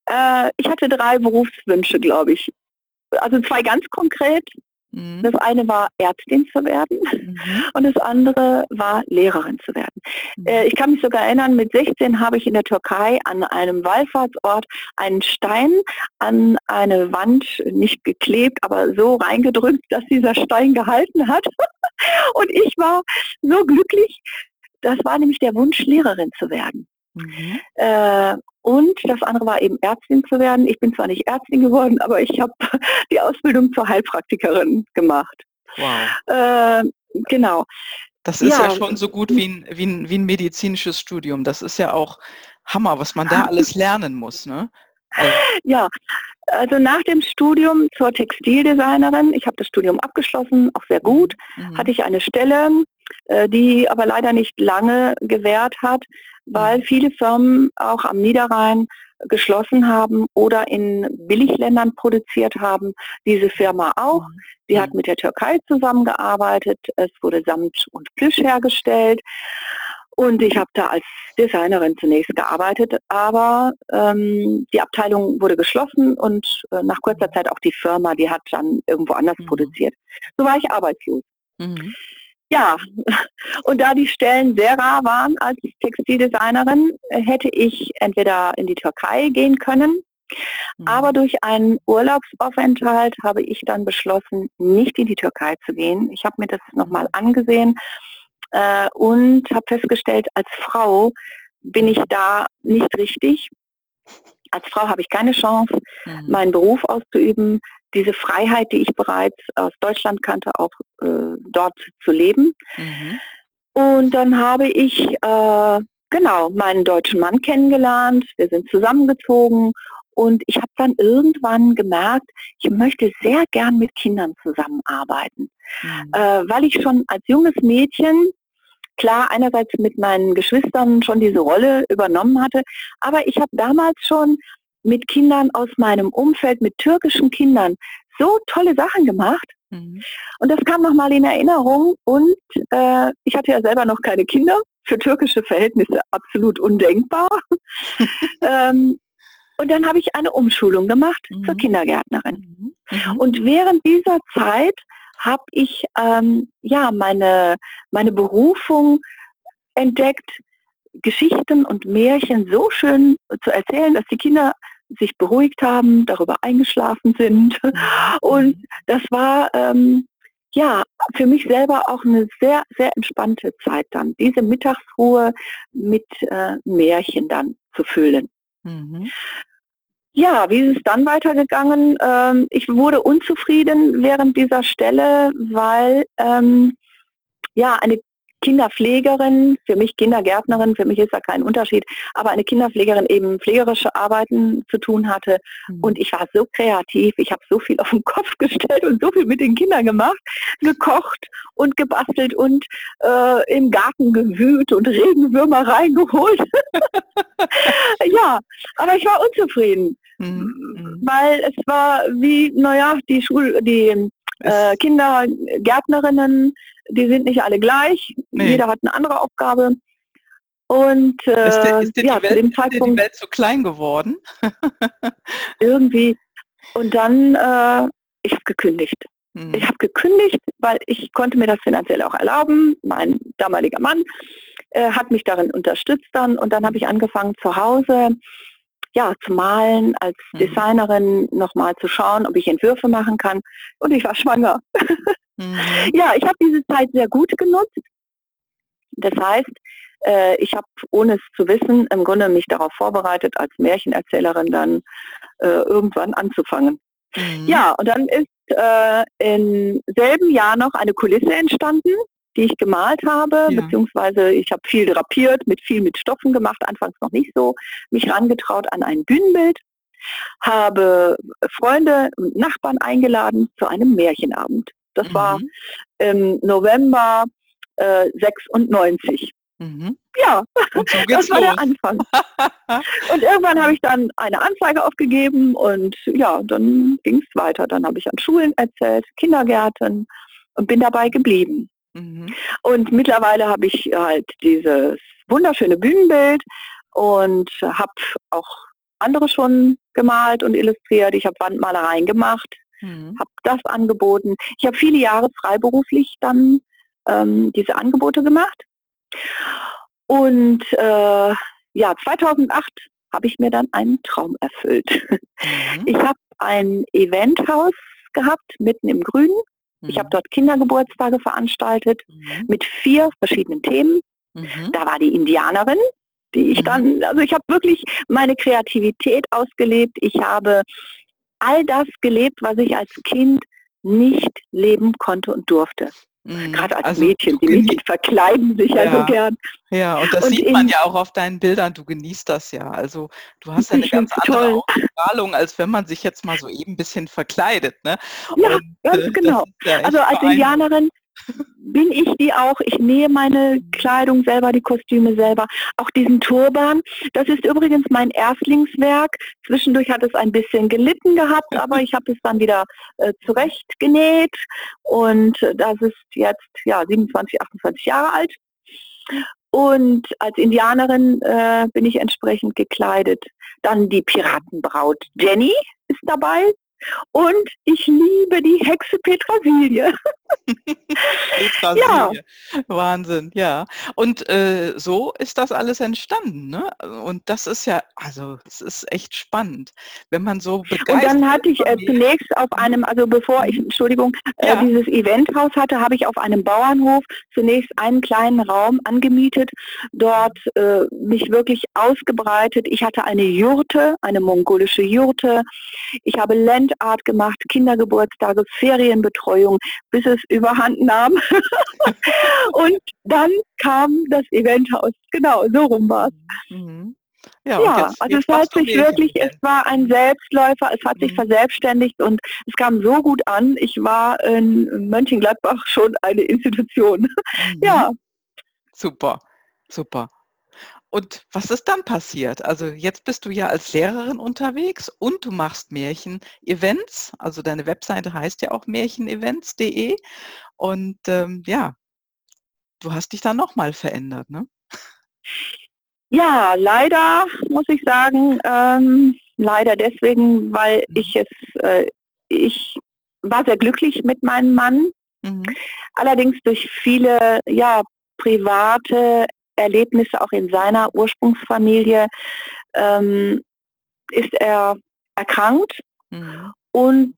äh, ich hatte drei Berufswünsche, glaube ich. Also zwei ganz konkret. Mhm. Das eine war Ärztin zu werden mhm. und das andere war Lehrerin zu werden. Mhm. Äh, ich kann mich sogar erinnern, mit 16 habe ich in der Türkei an einem Wallfahrtsort einen Stein an eine Wand nicht geklebt, aber so reingedrückt, dass dieser Stein gehalten hat. <laughs> und ich war so glücklich, das war nämlich der Wunsch, Lehrerin zu werden. Mhm. Äh, und das andere war eben Ärztin zu werden. Ich bin zwar nicht Ärztin geworden, aber ich habe <laughs> die Ausbildung zur Heilpraktikerin gemacht. Wow. Äh, genau. Das ist ja. ja, schon so gut wie ein, wie, ein, wie ein medizinisches Studium. Das ist ja auch Hammer, was man da <laughs> alles lernen muss. Ne? Ja, also nach dem Studium zur Textildesignerin, ich habe das Studium abgeschlossen, auch sehr gut, mhm. hatte ich eine Stelle, äh, die aber leider nicht lange gewährt hat, weil mhm. viele Firmen auch am Niederrhein geschlossen haben oder in Billigländern produziert haben. Diese Firma auch. Mhm. Sie hat mhm. mit der Türkei zusammengearbeitet. Es wurde Samt und Plüsch hergestellt. Und ich habe da als Designerin zunächst gearbeitet, aber ähm, die Abteilung wurde geschlossen und äh, nach kurzer Zeit auch die Firma, die hat dann irgendwo anders mhm. produziert. So war ich arbeitslos. Mhm. Ja, und da die Stellen sehr rar waren als Textildesignerin, hätte ich entweder in die Türkei gehen können, mhm. aber durch einen Urlaubsaufenthalt habe ich dann beschlossen, nicht in die Türkei zu gehen. Ich habe mir das nochmal angesehen äh, und habe festgestellt, als Frau bin ich da nicht richtig. Als Frau habe ich keine Chance, mhm. meinen Beruf auszuüben diese Freiheit, die ich bereits aus Deutschland kannte, auch äh, dort zu leben. Mhm. Und dann habe ich äh, genau meinen deutschen Mann kennengelernt. Wir sind zusammengezogen und ich habe dann irgendwann gemerkt, ich möchte sehr gern mit Kindern zusammenarbeiten, mhm. äh, weil ich schon als junges Mädchen klar einerseits mit meinen Geschwistern schon diese Rolle übernommen hatte, aber ich habe damals schon mit Kindern aus meinem Umfeld, mit türkischen Kindern, so tolle Sachen gemacht. Mhm. Und das kam nochmal in Erinnerung und äh, ich hatte ja selber noch keine Kinder, für türkische Verhältnisse absolut undenkbar. <laughs> ähm, und dann habe ich eine Umschulung gemacht mhm. zur Kindergärtnerin. Mhm. Und während dieser Zeit habe ich ähm, ja meine, meine Berufung entdeckt, Geschichten und Märchen so schön zu erzählen, dass die Kinder sich beruhigt haben, darüber eingeschlafen sind. Mhm. Und das war ähm, ja für mich selber auch eine sehr, sehr entspannte Zeit dann, diese Mittagsruhe mit äh, Märchen dann zu füllen. Mhm. Ja, wie ist es dann weitergegangen? Ähm, ich wurde unzufrieden während dieser Stelle, weil ähm, ja eine Kinderpflegerin, für mich Kindergärtnerin, für mich ist da kein Unterschied, aber eine Kinderpflegerin eben pflegerische Arbeiten zu tun hatte. Mhm. Und ich war so kreativ, ich habe so viel auf den Kopf gestellt und so viel mit den Kindern gemacht, gekocht und gebastelt und äh, im Garten gewühlt und Regenwürmer <laughs> reingeholt. <laughs> ja, aber ich war unzufrieden, mhm. weil es war wie, naja, die Schul, die äh, Kindergärtnerinnen, die sind nicht alle gleich. Nee. Jeder hat eine andere Aufgabe. Und äh, ist, der, ist, der ja, Welt, dem Zeitpunkt, die Welt so klein geworden? <laughs> irgendwie. Und dann, äh, ich habe gekündigt. Hm. Ich habe gekündigt, weil ich konnte mir das finanziell auch erlauben. Mein damaliger Mann äh, hat mich darin unterstützt dann und dann habe ich angefangen zu Hause ja, zu malen, als mhm. Designerin nochmal zu schauen, ob ich Entwürfe machen kann. Und ich war schwanger. Mhm. Ja, ich habe diese Zeit sehr gut genutzt. Das heißt, äh, ich habe, ohne es zu wissen, im Grunde mich darauf vorbereitet, als Märchenerzählerin dann äh, irgendwann anzufangen. Mhm. Ja, und dann ist äh, im selben Jahr noch eine Kulisse entstanden, die ich gemalt habe, ja. beziehungsweise ich habe viel drapiert, mit viel mit Stoffen gemacht, anfangs noch nicht so, mich rangetraut an ein Bühnenbild, habe Freunde und Nachbarn eingeladen zu einem Märchenabend. Das mhm. war im November äh, 96. Mhm. Ja, so <laughs> das war los. der Anfang. <laughs> und irgendwann habe ich dann eine Anzeige aufgegeben und ja, dann ging es weiter. Dann habe ich an Schulen erzählt, Kindergärten und bin dabei geblieben. Mhm. Und mittlerweile habe ich halt dieses wunderschöne Bühnenbild und habe auch andere schon gemalt und illustriert. Ich habe Wandmalereien gemacht, mhm. habe das angeboten. Ich habe viele Jahre freiberuflich dann ähm, diese Angebote gemacht. Und äh, ja, 2008 habe ich mir dann einen Traum erfüllt. Mhm. Ich habe ein Eventhaus gehabt, mitten im Grünen. Ich habe mhm. dort Kindergeburtstage veranstaltet mhm. mit vier verschiedenen Themen. Mhm. Da war die Indianerin, die ich mhm. dann, also ich habe wirklich meine Kreativität ausgelebt. Ich habe all das gelebt, was ich als Kind nicht leben konnte und durfte. Mhm. Gerade als also, Mädchen, die Mädchen verkleiden sich ja, ja, so gern. Ja, und das und sieht man ja auch auf deinen Bildern, du genießt das ja. Also du hast ja eine ganz andere Ausstrahlung, als wenn man sich jetzt mal so eben ein bisschen verkleidet. Ne? Ja, und, ganz äh, genau. Ja also als Indianerin bin ich die auch. Ich nähe meine Kleidung selber, die Kostüme selber. Auch diesen Turban. Das ist übrigens mein Erstlingswerk. Zwischendurch hat es ein bisschen gelitten gehabt, aber ich habe es dann wieder äh, zurechtgenäht. Und das ist jetzt ja 27, 28 Jahre alt. Und als Indianerin äh, bin ich entsprechend gekleidet. Dann die Piratenbraut Jenny ist dabei. Und ich liebe die Hexe Petrasilie. <laughs> <laughs> Ja. Wahnsinn, ja. Und äh, so ist das alles entstanden. Ne? Und das ist ja, also es ist echt spannend, wenn man so begeistert Und dann hatte ich äh, zunächst auf einem, also bevor ich, Entschuldigung, äh, ja. äh, dieses Eventhaus hatte, habe ich auf einem Bauernhof zunächst einen kleinen Raum angemietet, dort äh, mich wirklich ausgebreitet. Ich hatte eine Jurte, eine mongolische Jurte. Ich habe Landart gemacht, Kindergeburtstage, Ferienbetreuung, bis es überhand nahm. <laughs> und dann kam das Eventhaus. Genau, so rum war es. Mhm. Ja, ja jetzt, also jetzt es hat sich wirklich, es war ein Selbstläufer, es hat mhm. sich verselbstständigt und es kam so gut an. Ich war in Mönchengladbach schon eine Institution. <laughs> Mhm. Ja. Super, super. Und was ist dann passiert? Also jetzt bist du ja als Lehrerin unterwegs und du machst Märchen-Events. Also deine Webseite heißt ja auch märchenevents.de. Und ähm, ja, du hast dich dann nochmal verändert, ne? Ja, leider muss ich sagen, ähm, leider deswegen, weil mhm. ich es, äh, ich war sehr glücklich mit meinem Mann. Mhm. Allerdings durch viele ja, private Erlebnisse auch in seiner Ursprungsfamilie ähm, ist er erkrankt mhm. und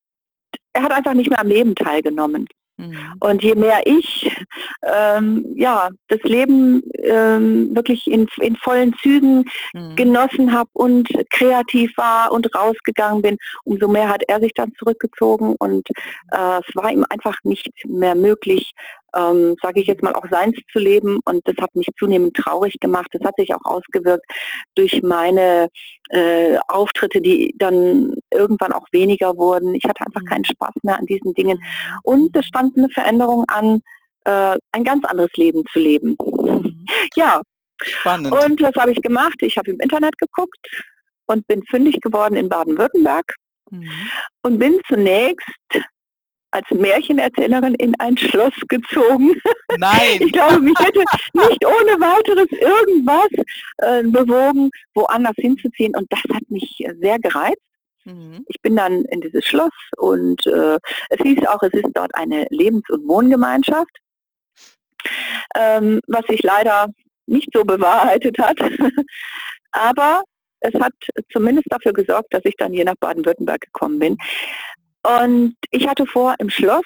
er hat einfach nicht mehr am Leben teilgenommen. Mhm. Und je mehr ich ähm, ja, das Leben ähm, wirklich in, in vollen Zügen mhm. genossen habe und kreativ war und rausgegangen bin, umso mehr hat er sich dann zurückgezogen und äh, es war ihm einfach nicht mehr möglich, ähm, sage ich jetzt mal, auch seins zu leben. Und das hat mich zunehmend traurig gemacht. Das hat sich auch ausgewirkt durch meine äh, Auftritte, die dann irgendwann auch weniger wurden. Ich hatte einfach keinen Spaß mehr an diesen Dingen. Und es stand eine Veränderung an, äh, ein ganz anderes Leben zu leben. Mhm. Ja. Spannend. Und was habe ich gemacht? Ich habe im Internet geguckt und bin fündig geworden in Baden-Württemberg mhm. und bin zunächst als Märchenerzählerin in ein Schloss gezogen. Nein. Ich glaube, mich hätte nicht ohne weiteres irgendwas äh, bewogen, woanders hinzuziehen. Und das hat mich sehr gereizt. Mhm. Ich bin dann in dieses Schloss und äh, es hieß auch, es ist dort eine Lebens- und Wohngemeinschaft, ähm, was sich leider nicht so bewahrheitet hat. <laughs> Aber es hat zumindest dafür gesorgt, dass ich dann hier nach Baden-Württemberg gekommen bin. Und ich hatte vor, im Schloss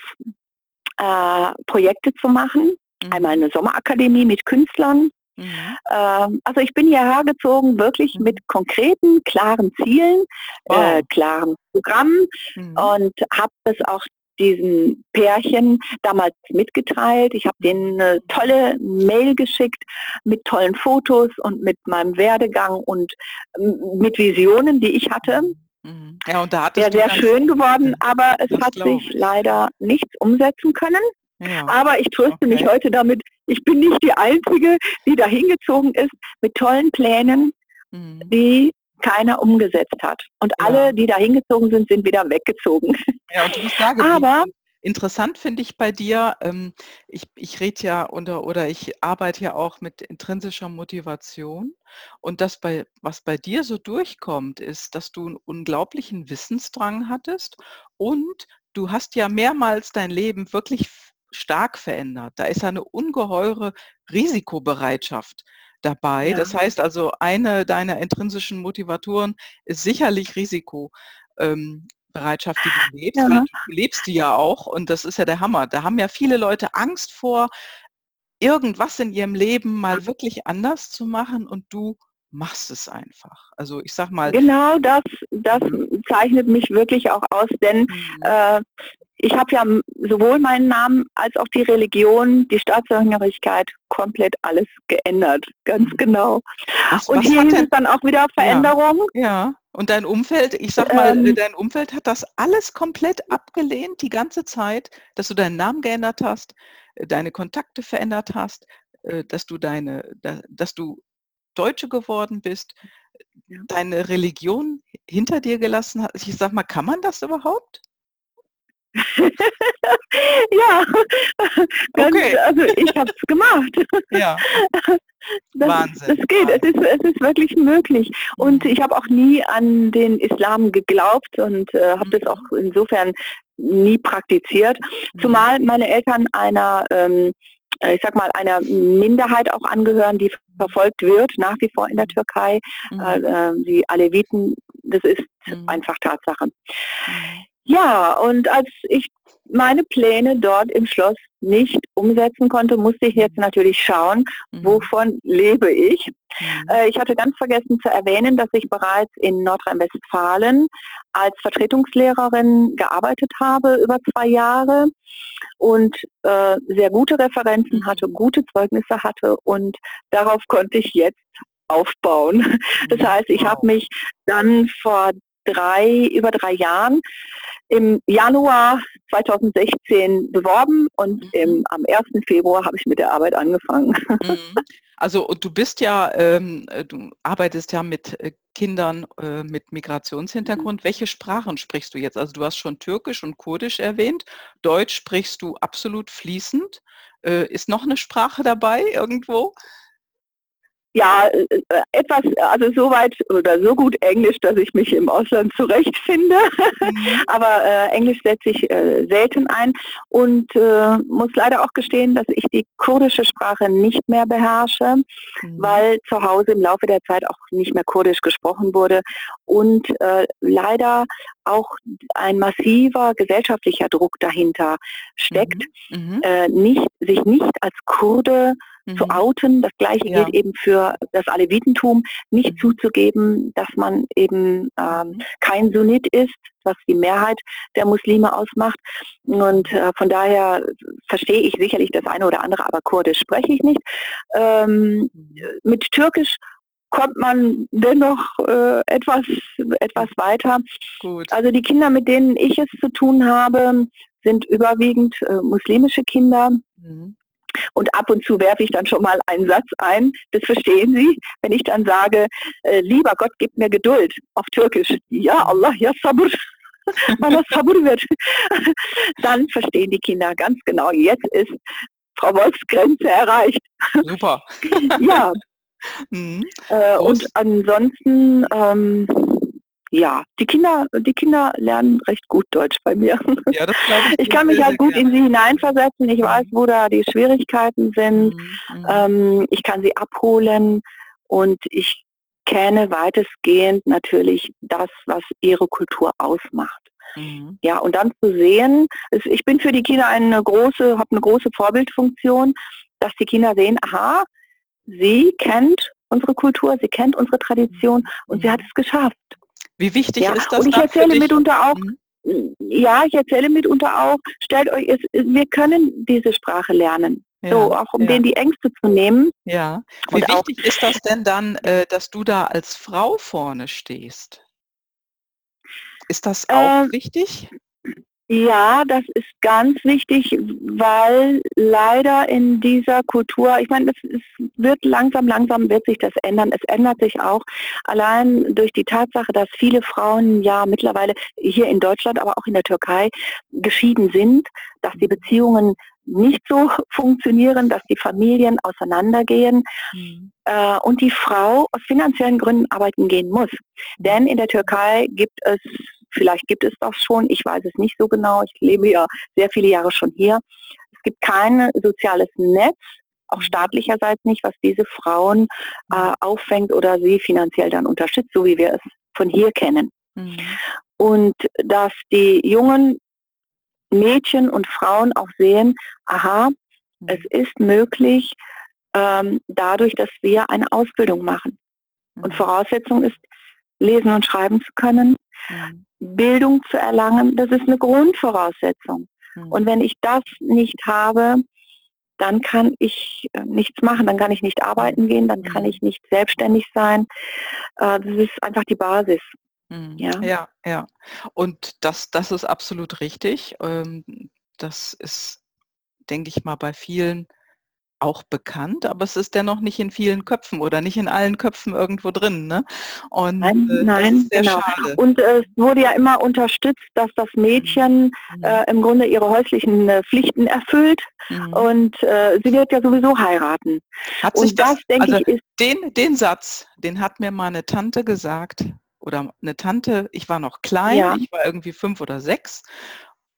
äh, Projekte zu machen. Mhm. Einmal eine Sommerakademie mit Künstlern. Mhm. Ähm, also ich bin hierher gezogen wirklich mhm. mit konkreten, klaren Zielen, äh, wow. äh, klaren Programmen mhm. und habe es auch diesen Pärchen damals mitgeteilt. Ich habe denen eine tolle Mail geschickt mit tollen Fotos und mit meinem Werdegang und mit Visionen, die ich hatte. Mhm. Ja, und da hat es sehr schön geworden, aber es hat sich leider nichts umsetzen können. Ja. Aber ich tröste okay. mich heute damit, ich bin nicht die Einzige, die da hingezogen ist mit tollen Plänen, mhm. die keiner umgesetzt hat. Und ja. alle, die da hingezogen sind, sind wieder weggezogen. Ja, und bist da Aber Interessant finde ich bei dir, ähm, ich, ich rede ja unter oder ich arbeite ja auch mit intrinsischer Motivation und das bei, was bei dir so durchkommt, ist, dass du einen unglaublichen Wissensdrang hattest und du hast ja mehrmals dein Leben wirklich stark verändert. Da ist eine ungeheure Risikobereitschaft dabei. Ja. Das heißt also, eine deiner intrinsischen Motivatoren ist sicherlich Risiko. Ähm, die du lebst. Ja. Du lebst die ja auch und das ist ja der Hammer. Da haben ja viele Leute Angst vor, irgendwas in ihrem Leben mal wirklich anders zu machen und du machst es einfach. Also ich sag mal. Genau das, das mhm. zeichnet mich wirklich auch aus, denn mhm. äh, ich habe ja sowohl meinen Namen als auch die Religion, die Staatsangehörigkeit komplett alles geändert, ganz mhm. genau. Was, und was hier ist dann auch wieder Veränderung. Ja, ja, und dein Umfeld, ich sag mal, ähm, dein Umfeld hat das alles komplett abgelehnt die ganze Zeit, dass du deinen Namen geändert hast, äh, deine Kontakte verändert hast, äh, dass du deine, dass du Deutsche geworden bist, deine Religion hinter dir gelassen hast. Ich sag mal, kann man das überhaupt? <laughs> ja, ganz, okay. also ich habe es <laughs> gemacht. Ja. <laughs> Das, Wahnsinn. Das geht, es ist, es ist wirklich möglich. Und mhm. ich habe auch nie an den Islam geglaubt und äh, habe das auch mhm. insofern nie praktiziert. Mhm. Zumal meine Eltern einer ähm, äh, ich sag mal, einer Minderheit auch angehören, die verfolgt wird, nach wie vor in der Türkei. Mhm. Äh, äh die Aleviten, das ist mhm. einfach Tatsache. Ja, und als ich meine Pläne dort im Schloss nicht umsetzen konnte, musste ich jetzt natürlich schauen, mhm. wovon lebe ich. Mhm. Äh, ich hatte ganz vergessen zu erwähnen, dass ich bereits in Nordrhein-Westfalen als Vertretungslehrerin gearbeitet habe über zwei Jahre und äh, sehr gute Referenzen mhm. hatte, gute Zeugnisse hatte und darauf konnte ich jetzt aufbauen. Das heißt, ich habe mich dann vor drei, über drei Jahren im Januar 2016 beworben und mhm. im, am 1. Februar habe ich mit der Arbeit angefangen. Mhm. Also du bist ja, ähm, äh, du arbeitest ja mit äh, Kindern äh, mit Migrationshintergrund. Mhm. Welche Sprachen sprichst du jetzt? Also du hast schon Türkisch und Kurdisch erwähnt. Deutsch sprichst du absolut fließend. Äh, ist noch eine Sprache dabei irgendwo? Ja, äh, äh, etwas, also so weit oder so gut Englisch, dass ich mich im Ausland zurechtfinde. Mhm. <laughs> Aber äh, Englisch setze ich äh, selten ein und äh, muss leider auch gestehen, dass ich die kurdische Sprache nicht mehr beherrsche, mhm. weil zu Hause im Laufe der Zeit auch nicht mehr kurdisch gesprochen wurde und äh, leider auch ein massiver gesellschaftlicher Druck dahinter steckt, mhm. mhm. nicht, sich nicht als Kurde mhm. zu outen. Das gleiche ja. gilt eben für das Alevitentum, nicht mhm. zuzugeben, dass man eben ähm, mhm. kein Sunnit ist, was die Mehrheit der Muslime ausmacht. Und äh, von daher verstehe ich sicherlich das eine oder andere, aber Kurdisch spreche ich nicht. Ähm, mhm. mit Türkisch kommt man dennoch äh, etwas, etwas weiter. Gut. Also die Kinder, mit denen ich es zu tun habe, sind überwiegend äh, muslimische Kinder. Mhm. Und ab und zu werfe ich dann schon mal einen Satz ein, das verstehen Sie, wenn ich dann sage, äh, lieber Gott, gib mir Geduld auf Türkisch. Ja, Allah, ja, Sabr. <laughs> Weil das Sabr wird. <laughs> dann verstehen die Kinder ganz genau, jetzt ist Frau Wolfs Grenze erreicht. Super. ja. <laughs> Mhm. Äh, und ansonsten ähm, ja, die Kinder, die Kinder lernen recht gut Deutsch bei mir. Ja, ich. <laughs> Ich kann mich halt gut gerne. in sie hineinversetzen. Ich weiß, wo da die Schwierigkeiten sind. Mhm, mhm. Ähm, ich kann sie abholen und ich kenne weitestgehend natürlich das, was ihre Kultur ausmacht. Mhm. Ja, und dann zu sehen, ich bin für die Kinder eine große, habe eine große Vorbildfunktion, dass die Kinder sehen, aha, sie kennt unsere Kultur, sie kennt unsere Tradition und sie mhm. hat es geschafft. Wie wichtig ja, ist das? Und ich erzähle mitunter auch, mhm. ja, ich erzähle mitunter auch, stellt euch, es, wir können diese Sprache lernen. Ja, so, auch um ja. denen die Ängste zu nehmen. Ja. Wie wichtig ist das denn dann, äh, dass du da als Frau vorne stehst? Ist das auch äh, wichtig? Ja, das ist ganz wichtig, weil leider in dieser Kultur, ich meine, es, wird langsam, langsam wird sich das ändern. Es ändert sich auch allein durch die Tatsache, dass viele Frauen ja mittlerweile hier in Deutschland, aber auch in der Türkei geschieden sind, dass die Beziehungen nicht so <laughs> funktionieren, dass die Familien auseinandergehen mhm. äh, und die Frau aus finanziellen Gründen arbeiten gehen muss. Denn in der Türkei gibt es Vielleicht gibt es das schon, ich weiß es nicht so genau. Ich lebe ja sehr viele Jahre schon hier. Es gibt kein soziales Netz, auch staatlicherseits nicht, was diese Frauen äh, auffängt oder sie finanziell dann unterstützt, so wie wir es von hier kennen. Mhm. Und dass die jungen Mädchen und Frauen auch sehen, aha, mhm. es ist möglich, ähm, dadurch, dass wir eine Ausbildung machen. Mhm. Und Voraussetzung ist, lesen und schreiben zu können, mhm. Bildung zu erlangen, das ist eine Grundvoraussetzung. Mhm. Und wenn ich das nicht habe, dann kann ich äh, nichts machen, dann kann ich nicht arbeiten gehen, dann kann mhm. ich nicht selbstständig sein. Äh, das ist einfach die Basis. Mhm. Ja, ja. ja. Und das, das ist absolut richtig. Ähm, das ist, denke ich mal, bei vielen auch bekannt, aber es ist dennoch nicht in vielen Köpfen oder nicht in allen Köpfen irgendwo drin. Ne? Und nein, äh, nein genau. Schade. Und äh, es wurde ja immer unterstützt, dass das Mädchen mhm. äh, im Grunde ihre häuslichen äh, Pflichten erfüllt mhm. und äh, sie wird ja sowieso heiraten. Hat sich und das, das denke also ich, ist den, den Satz, den hat mir mal eine Tante gesagt oder eine Tante, ich war noch klein, ja. ich war irgendwie fünf oder sechs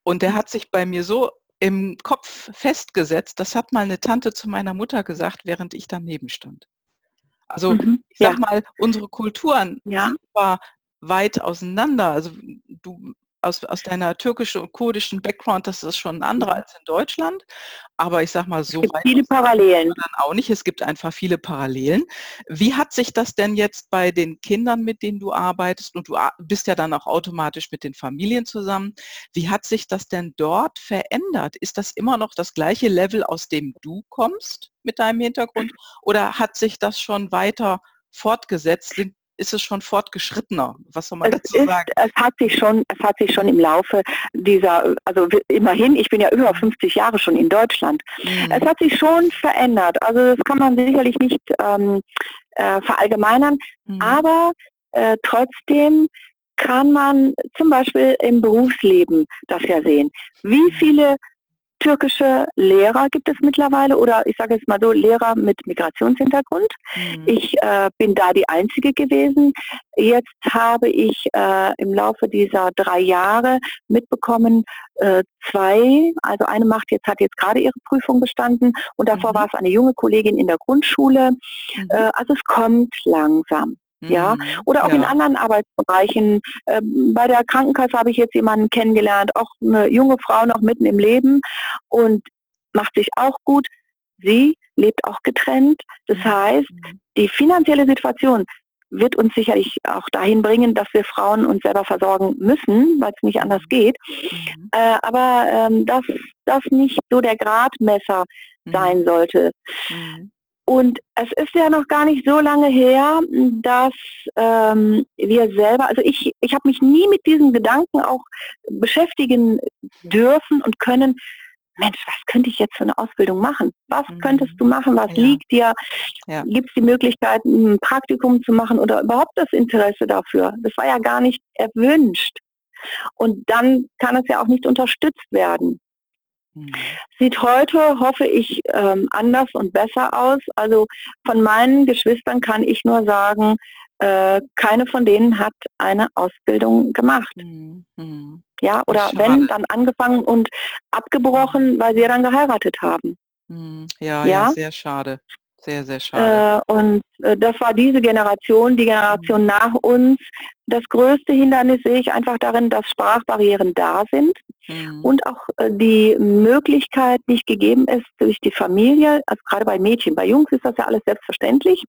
und der hat sich bei mir so im Kopf festgesetzt. Das hat mal eine Tante zu meiner Mutter gesagt, während ich daneben stand. Also mhm, ich sag ja. mal, unsere Kulturen ja. sind zwar weit auseinander. Also du aus, aus deiner türkischen und kurdischen Background, das ist schon ein anderer als in Deutschland. Aber ich sag mal, so es gibt viele Parallelen. Dann auch nicht. Es gibt einfach viele Parallelen. Wie hat sich das denn jetzt bei den Kindern, mit denen du arbeitest, und du bist ja dann auch automatisch mit den Familien zusammen, wie hat sich das denn dort verändert? Ist das immer noch das gleiche Level, aus dem du kommst mit deinem Hintergrund? <clears throat> Oder hat sich das schon weiter fortgesetzt? Sind ist es schon fortgeschrittener? Was soll man es dazu ist, sagen? Es hat sich schon, es hat sich schon im Laufe dieser, also immerhin, ich bin ja über 50 mhm. Jahre schon in Deutschland. Mhm. Es hat sich schon verändert. Also das kann man sicherlich nicht ähm, äh, verallgemeinern, mhm. aber äh, trotzdem kann man zum Beispiel im Berufsleben das ja sehen. Wie mhm. viele türkische Lehrer gibt es mittlerweile oder ich sage jetzt mal so Lehrer mit Migrationshintergrund. Mhm. Ich äh, bin da die Einzige gewesen. Jetzt habe ich äh, im Laufe dieser drei Jahre mitbekommen, äh, zwei, also eine macht jetzt, hat jetzt gerade ihre Prüfung bestanden und davor mhm. war es eine junge Kollegin in der Grundschule. Mhm. Äh, also es kommt langsam. Ja, mhm. oder auch ja. in anderen Arbeitsbereichen. Ähm, bei der Krankenkasse habe ich jetzt jemanden kennengelernt, auch eine junge Frau noch mitten im Leben und macht sich auch gut. Sie lebt auch getrennt. Das mhm. heißt, mhm. die finanzielle Situation wird uns sicherlich auch dahin bringen, dass wir Frauen uns selber versorgen müssen, weil es nicht anders geht. Mhm. Äh, aber ähm, dass das nicht so der Gradmesser mhm. sein sollte. Mhm. Und es ist ja noch gar nicht so lange her, dass ähm, wir selber, also ich, ich habe mich nie mit diesen Gedanken auch beschäftigen dürfen und können, Mensch, was könnte ich jetzt für eine Ausbildung machen? Was mhm. könntest du machen? Was ja. liegt dir? Ja. Gibt es die Möglichkeit, ein Praktikum zu machen oder überhaupt das Interesse dafür? Das war ja gar nicht erwünscht. Und dann kann es ja auch nicht unterstützt werden. Mhm. Sieht heute, hoffe ich, ähm, anders und besser aus. Also von meinen Geschwistern kann ich nur sagen, äh, keine von denen hat eine Ausbildung gemacht. Mhm. mhm. Ja, oder wenn, dann angefangen und abgebrochen, weil sie dann geheiratet haben. Mhm. Ja, ja, ja, sehr schade. Sehr, sehr schade. Äh, und äh, das war diese Generation, die Generation mhm. nach uns. Das größte Hindernis sehe ich einfach darin, dass Sprachbarrieren da sind mhm. und auch äh, die Möglichkeit nicht gegeben ist, durch die Familie, also gerade bei Mädchen, bei Jungs ist das ja alles selbstverständlich,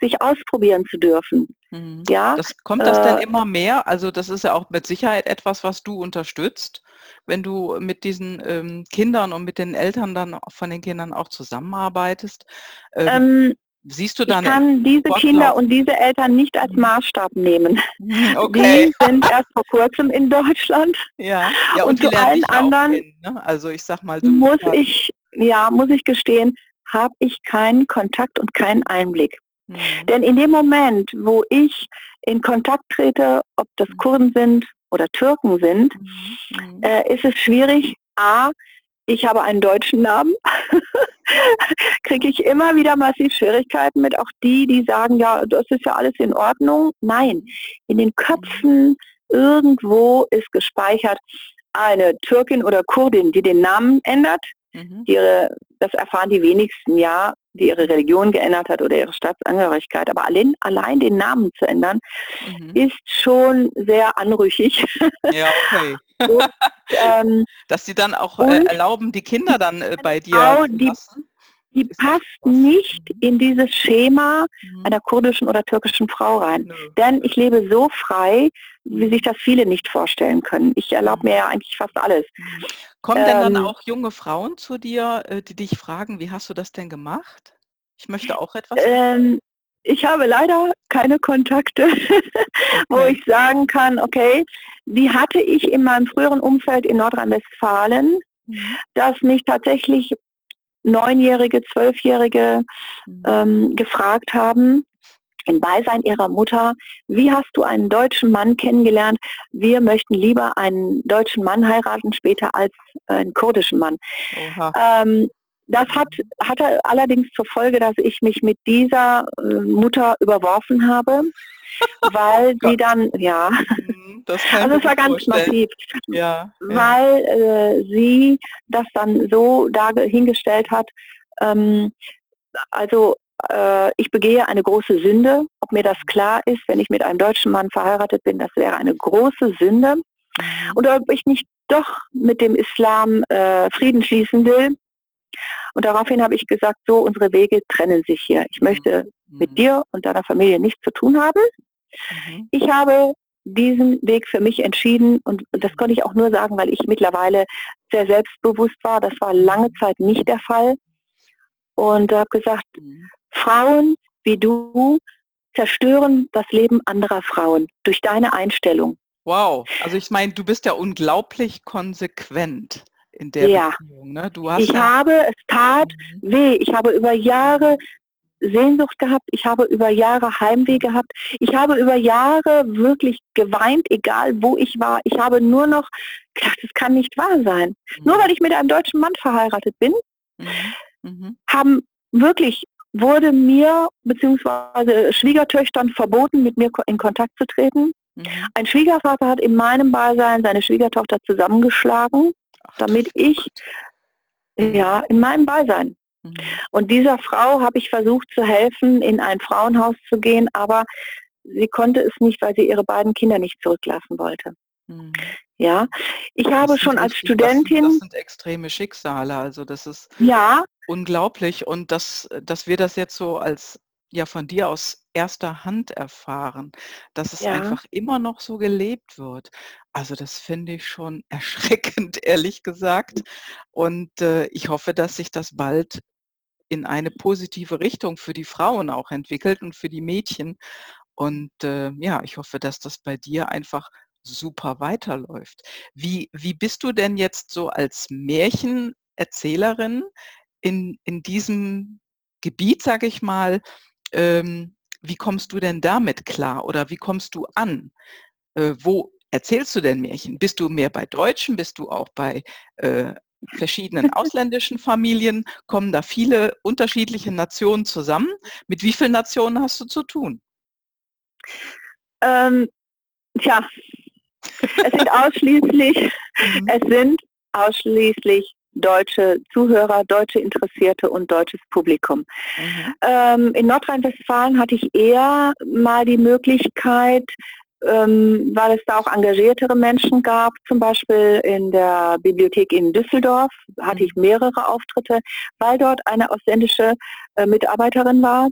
sich ausprobieren zu dürfen. Mhm. Ja, das, kommt das denn äh, immer mehr? Also das ist ja auch mit Sicherheit etwas, was du unterstützt wenn du mit diesen ähm, Kindern und mit den Eltern dann von den Kindern auch zusammenarbeitest? Ähm, ähm, siehst du dann? Ich kann diese Wortlauf? Kinder und diese Eltern nicht als mhm. Maßstab nehmen. Mhm, <laughs> okay. Die sind erst vor kurzem in Deutschland. Ja, ja und, und zu allen anderen kennen, ne? Also ich sag mal, muss ich, ja, muss ich gestehen, habe ich keinen Kontakt und keinen Einblick. Mhm. Denn in dem Moment, wo ich in Kontakt trete, ob das mhm. Kurden sind, oder Türken sind, mhm. äh, ist es schwierig, a, ich habe einen deutschen Namen, <laughs> kriege ich immer wieder massiv Schwierigkeiten mit, auch die, die sagen, ja, das ist ja alles in Ordnung. Nein, in den Köpfen irgendwo ist gespeichert eine Türkin oder Kurdin, die den Namen ändert. Mhm. Ihre, das erfahren die wenigsten ja, die ihre Religion geändert hat oder ihre Staatsangehörigkeit. Aber allein, allein den Namen zu ändern, mhm. ist schon sehr anrüchig. Ja, okay. <laughs> und, ähm, Dass sie dann auch äh, erlauben, die Kinder dann äh, bei dir genau, zu lassen? Die passt nicht in dieses Schema mhm. einer kurdischen oder türkischen Frau rein. Mhm. Denn ich lebe so frei, wie sich das viele nicht vorstellen können. Ich erlaube mir ja eigentlich fast alles. Mhm. Kommen ähm, denn dann ähm. auch junge Frauen zu dir, äh, die dich fragen, wie hast du das denn gemacht? Ich möchte auch etwas. Ähm, ich habe leider keine Kontakte, <laughs> wo ich sagen kann, okay, die hatte ich in meinem früheren Umfeld in Nordrhein-Westfalen, mhm. dass mich tatsächlich Neunjährige, Zwölfjährige mhm. ähm, gefragt haben, im Beisein ihrer Mutter, wie hast du einen deutschen Mann kennengelernt? Wir möchten lieber einen deutschen Mann heiraten später als einen kurdischen Mann. Ähm, das hat, hatte allerdings zur Folge, dass ich mich mit dieser äh, Mutter überworfen habe, <laughs> weil sie dann, ja, mhm, also es war ganz massiv, ja, weil Äh, sie das dann so dahingestellt hat, ähm, also äh, ich begehe eine große Sünde, ob mir das klar ist, wenn ich mit einem deutschen Mann verheiratet bin, das wäre eine große Sünde. Mhm. Und ob ich nicht doch mit dem Islam äh, Frieden schließen will, und daraufhin habe ich gesagt, so, unsere Wege trennen sich hier. Ich möchte mhm. mit dir und deiner Familie nichts zu tun haben. Mhm. Ich habe diesen Weg für mich entschieden und das konnte ich auch nur sagen, weil ich mittlerweile sehr selbstbewusst war. Das war lange Zeit nicht der Fall. Und habe gesagt, mhm. Frauen wie du zerstören das Leben anderer Frauen durch deine Einstellung. Wow, also ich meine, du bist ja unglaublich konsequent in der ja. Beziehung. Ne? Du hast ich habe, es tat mhm. weh. Ich habe über Jahre Sehnsucht gehabt, ich habe über Jahre Heimweh gehabt, ich habe über Jahre wirklich geweint, egal wo ich war. Ich habe nur noch gedacht, das kann nicht wahr sein. Mhm. Nur weil ich mit einem deutschen Mann verheiratet bin, mhm. Mhm. haben wirklich wurde mir bzw. Schwiegertöchtern verboten, mit mir in Kontakt zu treten. Mhm. Ein Schwiegervater hat in meinem Beisein seine Schwiegertochter zusammengeschlagen damit ich, ja, in meinem Beisein. Mhm. Und dieser Frau habe ich versucht zu helfen, in ein Frauenhaus zu gehen, aber sie konnte es nicht, weil sie ihre beiden Kinder nicht zurücklassen wollte. Mhm. Ja, ich das habe schon als Studentin. Das, das, sind extreme Schicksale, also das ist ja. unglaublich und dass, dass wir das jetzt so als ja von dir aus erster Hand erfahren, dass es ja. einfach immer noch so gelebt wird. Also das finde ich schon <laughs> erschreckend, ehrlich gesagt. Und äh, ich hoffe, dass sich das bald in eine positive Richtung für die Frauen auch entwickelt und für die Mädchen. Und äh, ja, ich hoffe, dass das bei dir einfach super weiterläuft. Wie, wie bist du denn jetzt so als Märchenerzählerin in, in diesem Gebiet, sage ich mal, ähm, wie kommst du denn damit klar oder wie kommst du an? Äh, wo erzählst du denn Märchen? Bist du mehr bei Deutschen? Bist du auch bei äh, verschiedenen <laughs> ausländischen Familien? Kommen da viele unterschiedliche Nationen zusammen? Mit wie vielen Nationen hast du zu tun? Ähm, tja, es sind <laughs> ausschließlich, mhm. es sind ausschließlich deutsche Zuhörer, deutsche Interessierte und deutsches Publikum. Mhm. Ähm, in Nordrhein-Westfalen hatte ich eher mal die Möglichkeit, ähm, weil es da auch engagiertere Menschen gab, zum Beispiel in der Bibliothek in Düsseldorf hatte ich mhm. mehrere Auftritte, weil dort eine ausländische äh, Mitarbeiterin war.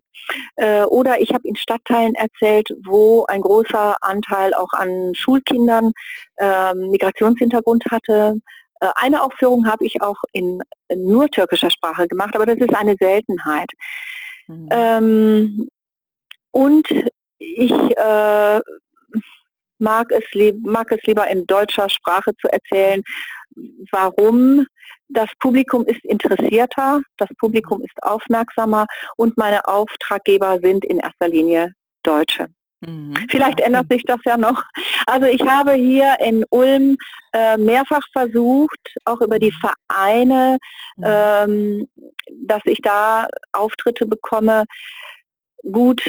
Äh, oder ich habe in Stadtteilen erzählt, wo ein großer Anteil auch an Schulkindern äh, Migrationshintergrund hatte. Äh, eine Aufführung habe ich auch in, nur türkischer Sprache gemacht, aber das ist eine Seltenheit. Mhm. Ähm, und ich äh, mag es, mag es lieber in deutscher Sprache zu erzählen. Warum? Das Publikum ist interessierter, das Publikum ist aufmerksamer und meine Auftraggeber sind in erster Linie Deutsche. Mhm. Vielleicht ändert sich das ja noch. Also ich habe hier in Ulm äh, mehrfach versucht, auch über die Vereine, mhm. ähm, dass ich da Auftritte bekomme. Gut,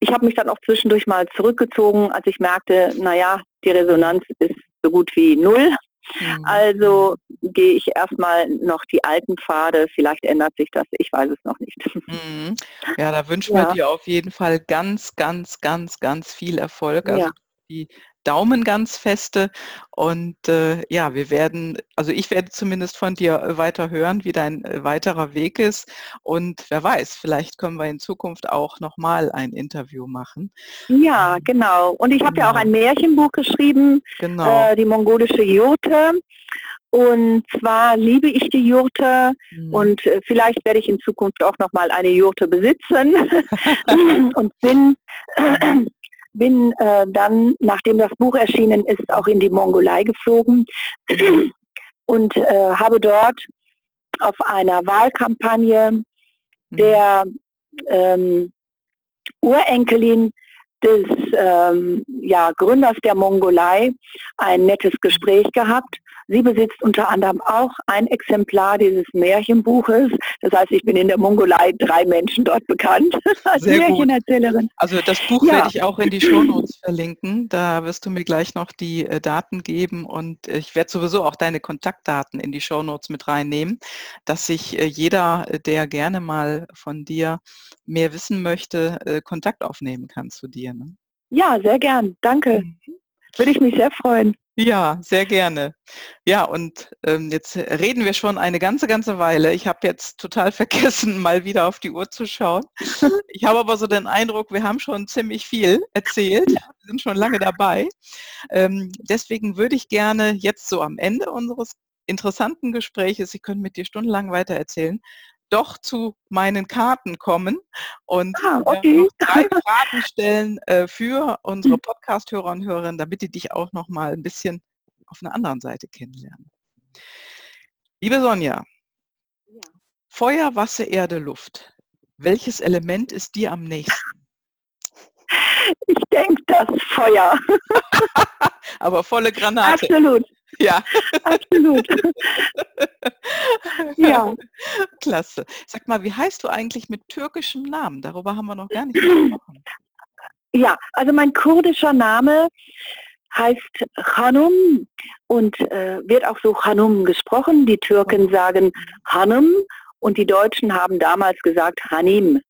ich habe mich dann auch zwischendurch mal zurückgezogen, als ich merkte, naja, die Resonanz ist so gut wie null. Mhm. Also gehe ich erstmal noch die alten Pfade, vielleicht ändert sich das, ich weiß es noch nicht. Mhm. <laughs> Ja, da wünschen wir ja. dir auf jeden Fall ganz, ganz, ganz, ganz viel Erfolg. Also ja. die Daumen ganz feste. Und äh, ja, wir werden, also ich werde zumindest von dir äh, weiter hören, wie dein äh, weiterer Weg ist. Und wer weiß, vielleicht können wir in Zukunft auch nochmal ein Interview machen. Ja, ähm, genau. Und ich habe genau. ja auch genau. ein Märchenbuch geschrieben, genau. äh, die mongolische Jurte. Und zwar liebe ich die Jurte mhm. und äh, vielleicht werde ich in Zukunft auch noch mal eine Jurte besitzen <laughs> <laughs> und bin bin äh, dann, nachdem das Buch erschienen ist, auch in die Mongolei geflogen <clears throat> und äh, habe dort auf einer Wahlkampagne mhm. der ähm, Urenkelin des ähm, ja, Gründers der Mongolei ein nettes Gespräch gehabt Sie besitzt unter anderem auch ein Exemplar dieses Märchenbuches. Das heißt, ich bin in der Mongolei drei Menschen dort bekannt <laughs> als Sehr Märchenerzählerin. Gut. Also das Buch ja. werde ich auch in die Shownotes verlinken. Da wirst du mir gleich noch die äh, Daten geben und ich werde sowieso auch deine Kontaktdaten in die Shownotes mit reinnehmen, dass sich äh, jeder, äh, der gerne mal von dir mehr wissen möchte, äh, Kontakt aufnehmen kann zu dir. Ne? Ja, sehr gern. Danke. Mhm. Würde ich mich sehr freuen. Ja, sehr gerne. Ja, und ähm, jetzt reden wir schon eine ganze, ganze Weile. Ich habe jetzt total <laughs> vergessen, mal wieder auf die Uhr zu schauen. Ich habe aber so den Eindruck, wir haben schon ziemlich viel erzählt. Wir sind schon lange dabei. Ähm, deswegen würde ich gerne jetzt so am Ende unseres interessanten Gespräches, ich könnte mit dir stundenlang weiter erzählen, doch zu meinen Karten kommen und ah, okay. drei <laughs> Fragen stellen äh, für unsere hm. Podcast-Hörer und Hörerinnen, damit die dich auch noch mal ein bisschen auf einer anderen Seite kennenlernen. Liebe Sonja, ja. Feuer, Wasser, Erde, Luft. Welches Element ist dir am nächsten? Ich denke das Feuer. <laughs> Aber volle Granate. Absolut. Ja. Absolut. <laughs> ja. Klasse. Sag mal, wie heißt du eigentlich mit türkischem Namen? Darüber haben wir noch gar nicht gesprochen. Ja, also mein kurdischer Name heißt Hanum und äh, wird auch so Hanum gesprochen. Die Türken sagen Hanum und die Deutschen haben damals gesagt Hanim.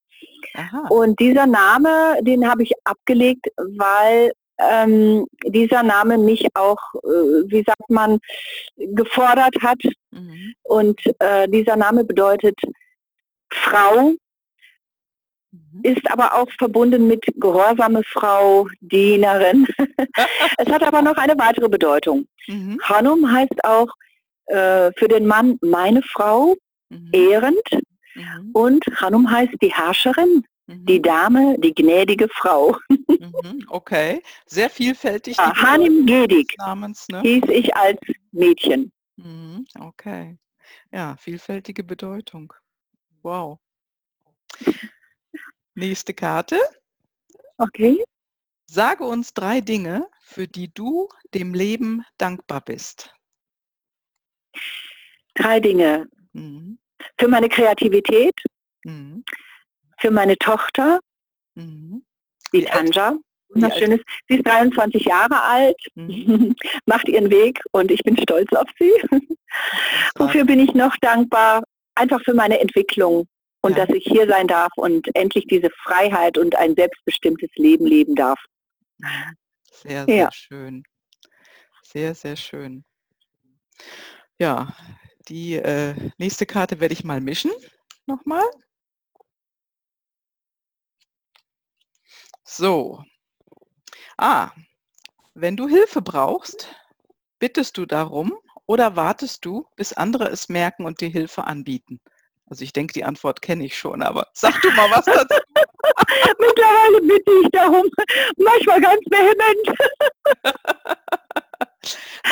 Aha. Und dieser Name, den habe ich abgelegt, weil ähm, dieser Name mich auch, äh, wie sagt man, gefordert hat. Mhm. Und äh, dieser Name bedeutet Frau, mhm. ist aber auch verbunden mit gehorsame Frau, Dienerin. <laughs> es hat aber noch eine weitere Bedeutung. Mhm. Hanum heißt auch äh, für den Mann meine Frau, mhm. ehrend. Mhm. Und Hanum heißt die Herrscherin. Die mhm. Dame, die gnädige Frau. Mhm, okay, sehr vielfältig. Ja, Hanim Gedig Namens, ne? hieß ich als Mädchen. Mhm, okay, ja, vielfältige Bedeutung. Wow. Nächste Karte. Okay. Sage uns drei Dinge, für die du dem Leben dankbar bist. Drei Dinge. Mhm. Für meine Kreativität, mhm für meine Tochter, mhm. die Tanja. Wunderschönes. Sie ist 23 Jahre alt, mhm. <laughs> macht ihren Weg und ich bin stolz auf sie. Wofür bin ich noch dankbar? Einfach für meine Entwicklung und ja. dass ich hier sein darf und endlich diese Freiheit und ein selbstbestimmtes Leben leben darf. Sehr, sehr ja. schön. Sehr, sehr schön. Ja, die äh, nächste Karte werde ich mal mischen. Nochmal. So. Ah, wenn du Hilfe brauchst, bittest du darum oder wartest du, bis andere es merken und dir Hilfe anbieten? Also ich denke, die Antwort kenne ich schon, aber <laughs> sag du mal was dazu. <laughs> Mittlerweile bitte ich darum, manchmal ganz vehement. <laughs>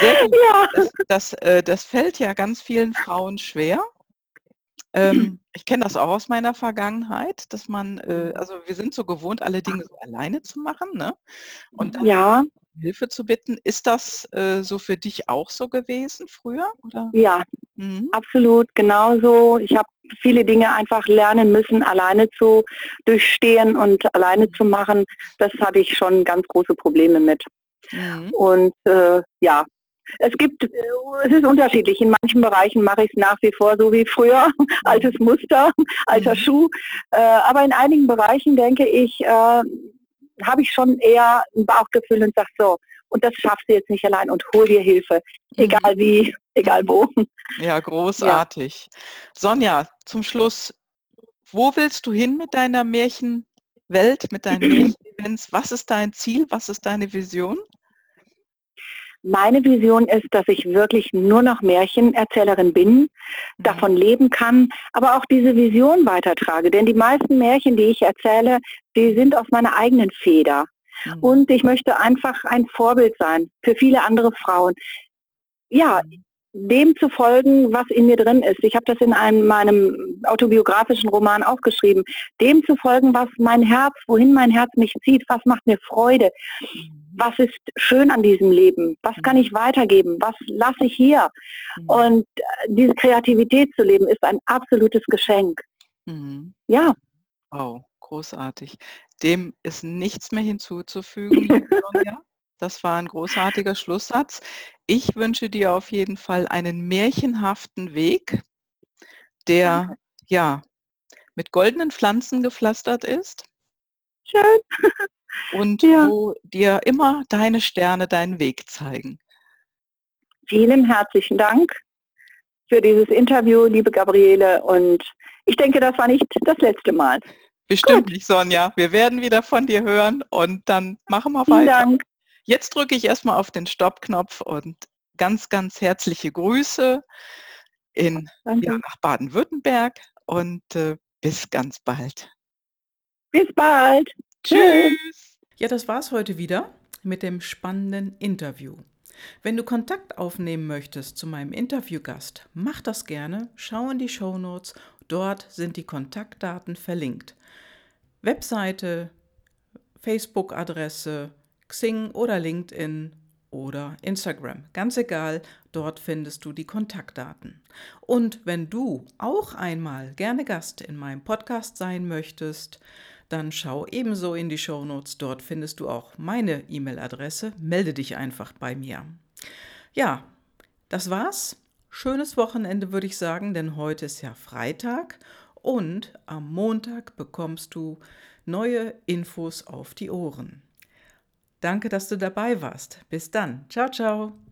Ja. Das, das, äh, das fällt ja ganz vielen Frauen schwer. Ähm, <clears throat> ich kenne das auch aus meiner Vergangenheit, dass man, äh, also wir sind so gewohnt, alle Dinge so alleine zu machen, ne? Und dann Ja. Hilfe zu bitten. Ist das äh, so für dich auch so gewesen früher? Oder? Ja, Mhm. absolut, genauso. Ich habe viele Dinge einfach lernen müssen, alleine zu durchstehen und alleine zu machen. Das habe ich schon ganz große Probleme mit. Mhm. Und äh, ja, es gibt, äh, es ist unterschiedlich. In manchen Bereichen mache ich es nach wie vor so wie früher, <laughs> altes Muster, <laughs> alter mhm. Schuh. Äh, aber in einigen Bereichen denke ich, äh, habe ich schon eher ein Bauchgefühl und sage so, und das schaffst du jetzt nicht allein und hol dir Hilfe, mhm. egal wie, <laughs> egal wo. Ja, großartig. Ja. Sonja, zum Schluss, wo willst du hin mit deiner Märchenwelt, mit deinen <clears throat> Märchenevents? Was ist dein Ziel? Was ist deine Vision? Meine Vision ist, dass ich wirklich nur noch Märchenerzählerin bin, mhm. davon leben kann, aber auch diese Vision weitertrage. Denn die meisten Märchen, die ich erzähle, die sind aus meiner eigenen Feder. Mhm. Und ich möchte einfach ein Vorbild sein für viele andere Frauen. Ja. Dem zu folgen, was in mir drin ist. Ich habe das in einem, meinem autobiografischen Roman auch geschrieben. Dem zu folgen, was mein Herz, wohin mein Herz mich zieht, was macht mir Freude was ist schön an diesem Leben, was kann ich weitergeben, was lasse ich hier. Mhm. Und äh, diese Kreativität zu leben ist ein absolutes Geschenk. Mhm. Ja. Oh, großartig. Dem ist nichts mehr hinzuzufügen. <laughs> das war ein großartiger Schlusssatz. Ich wünsche dir auf jeden Fall einen märchenhaften Weg, der ja mit goldenen Pflanzen gepflastert ist. Schön. und <laughs> ja. wo dir immer deine Sterne deinen Weg zeigen. Vielen herzlichen Dank für dieses Interview, liebe Gabriele. Und ich denke, das war nicht das letzte Mal. Bestimmt Gut. nicht, Sonja. Wir werden wieder von dir hören und dann machen wir Vielen weiter. Dank. Jetzt drücke ich erstmal auf den Stoppknopf und ganz, ganz herzliche Grüße in, ja, nach Baden-Württemberg und äh, bis ganz bald. Bis bald. Tschüss. Ja, das war's heute wieder mit dem spannenden Interview. Wenn du Kontakt aufnehmen möchtest zu meinem Interviewgast, mach das gerne. Schau in die Show Notes. Dort sind die Kontaktdaten verlinkt. Webseite, Facebook-Adresse, Xing oder LinkedIn oder Instagram. Ganz egal, dort findest du die Kontaktdaten. Und wenn du auch einmal gerne Gast in meinem Podcast sein möchtest, dann schau ebenso in die Show Notes. Dort findest du auch meine E-Mail-Adresse. Melde dich einfach bei mir. Ja, das war's. Schönes Wochenende würde ich sagen, denn heute ist ja Freitag und am Montag bekommst du neue Infos auf die Ohren. Danke, dass du dabei warst. Bis dann. Ciao, ciao.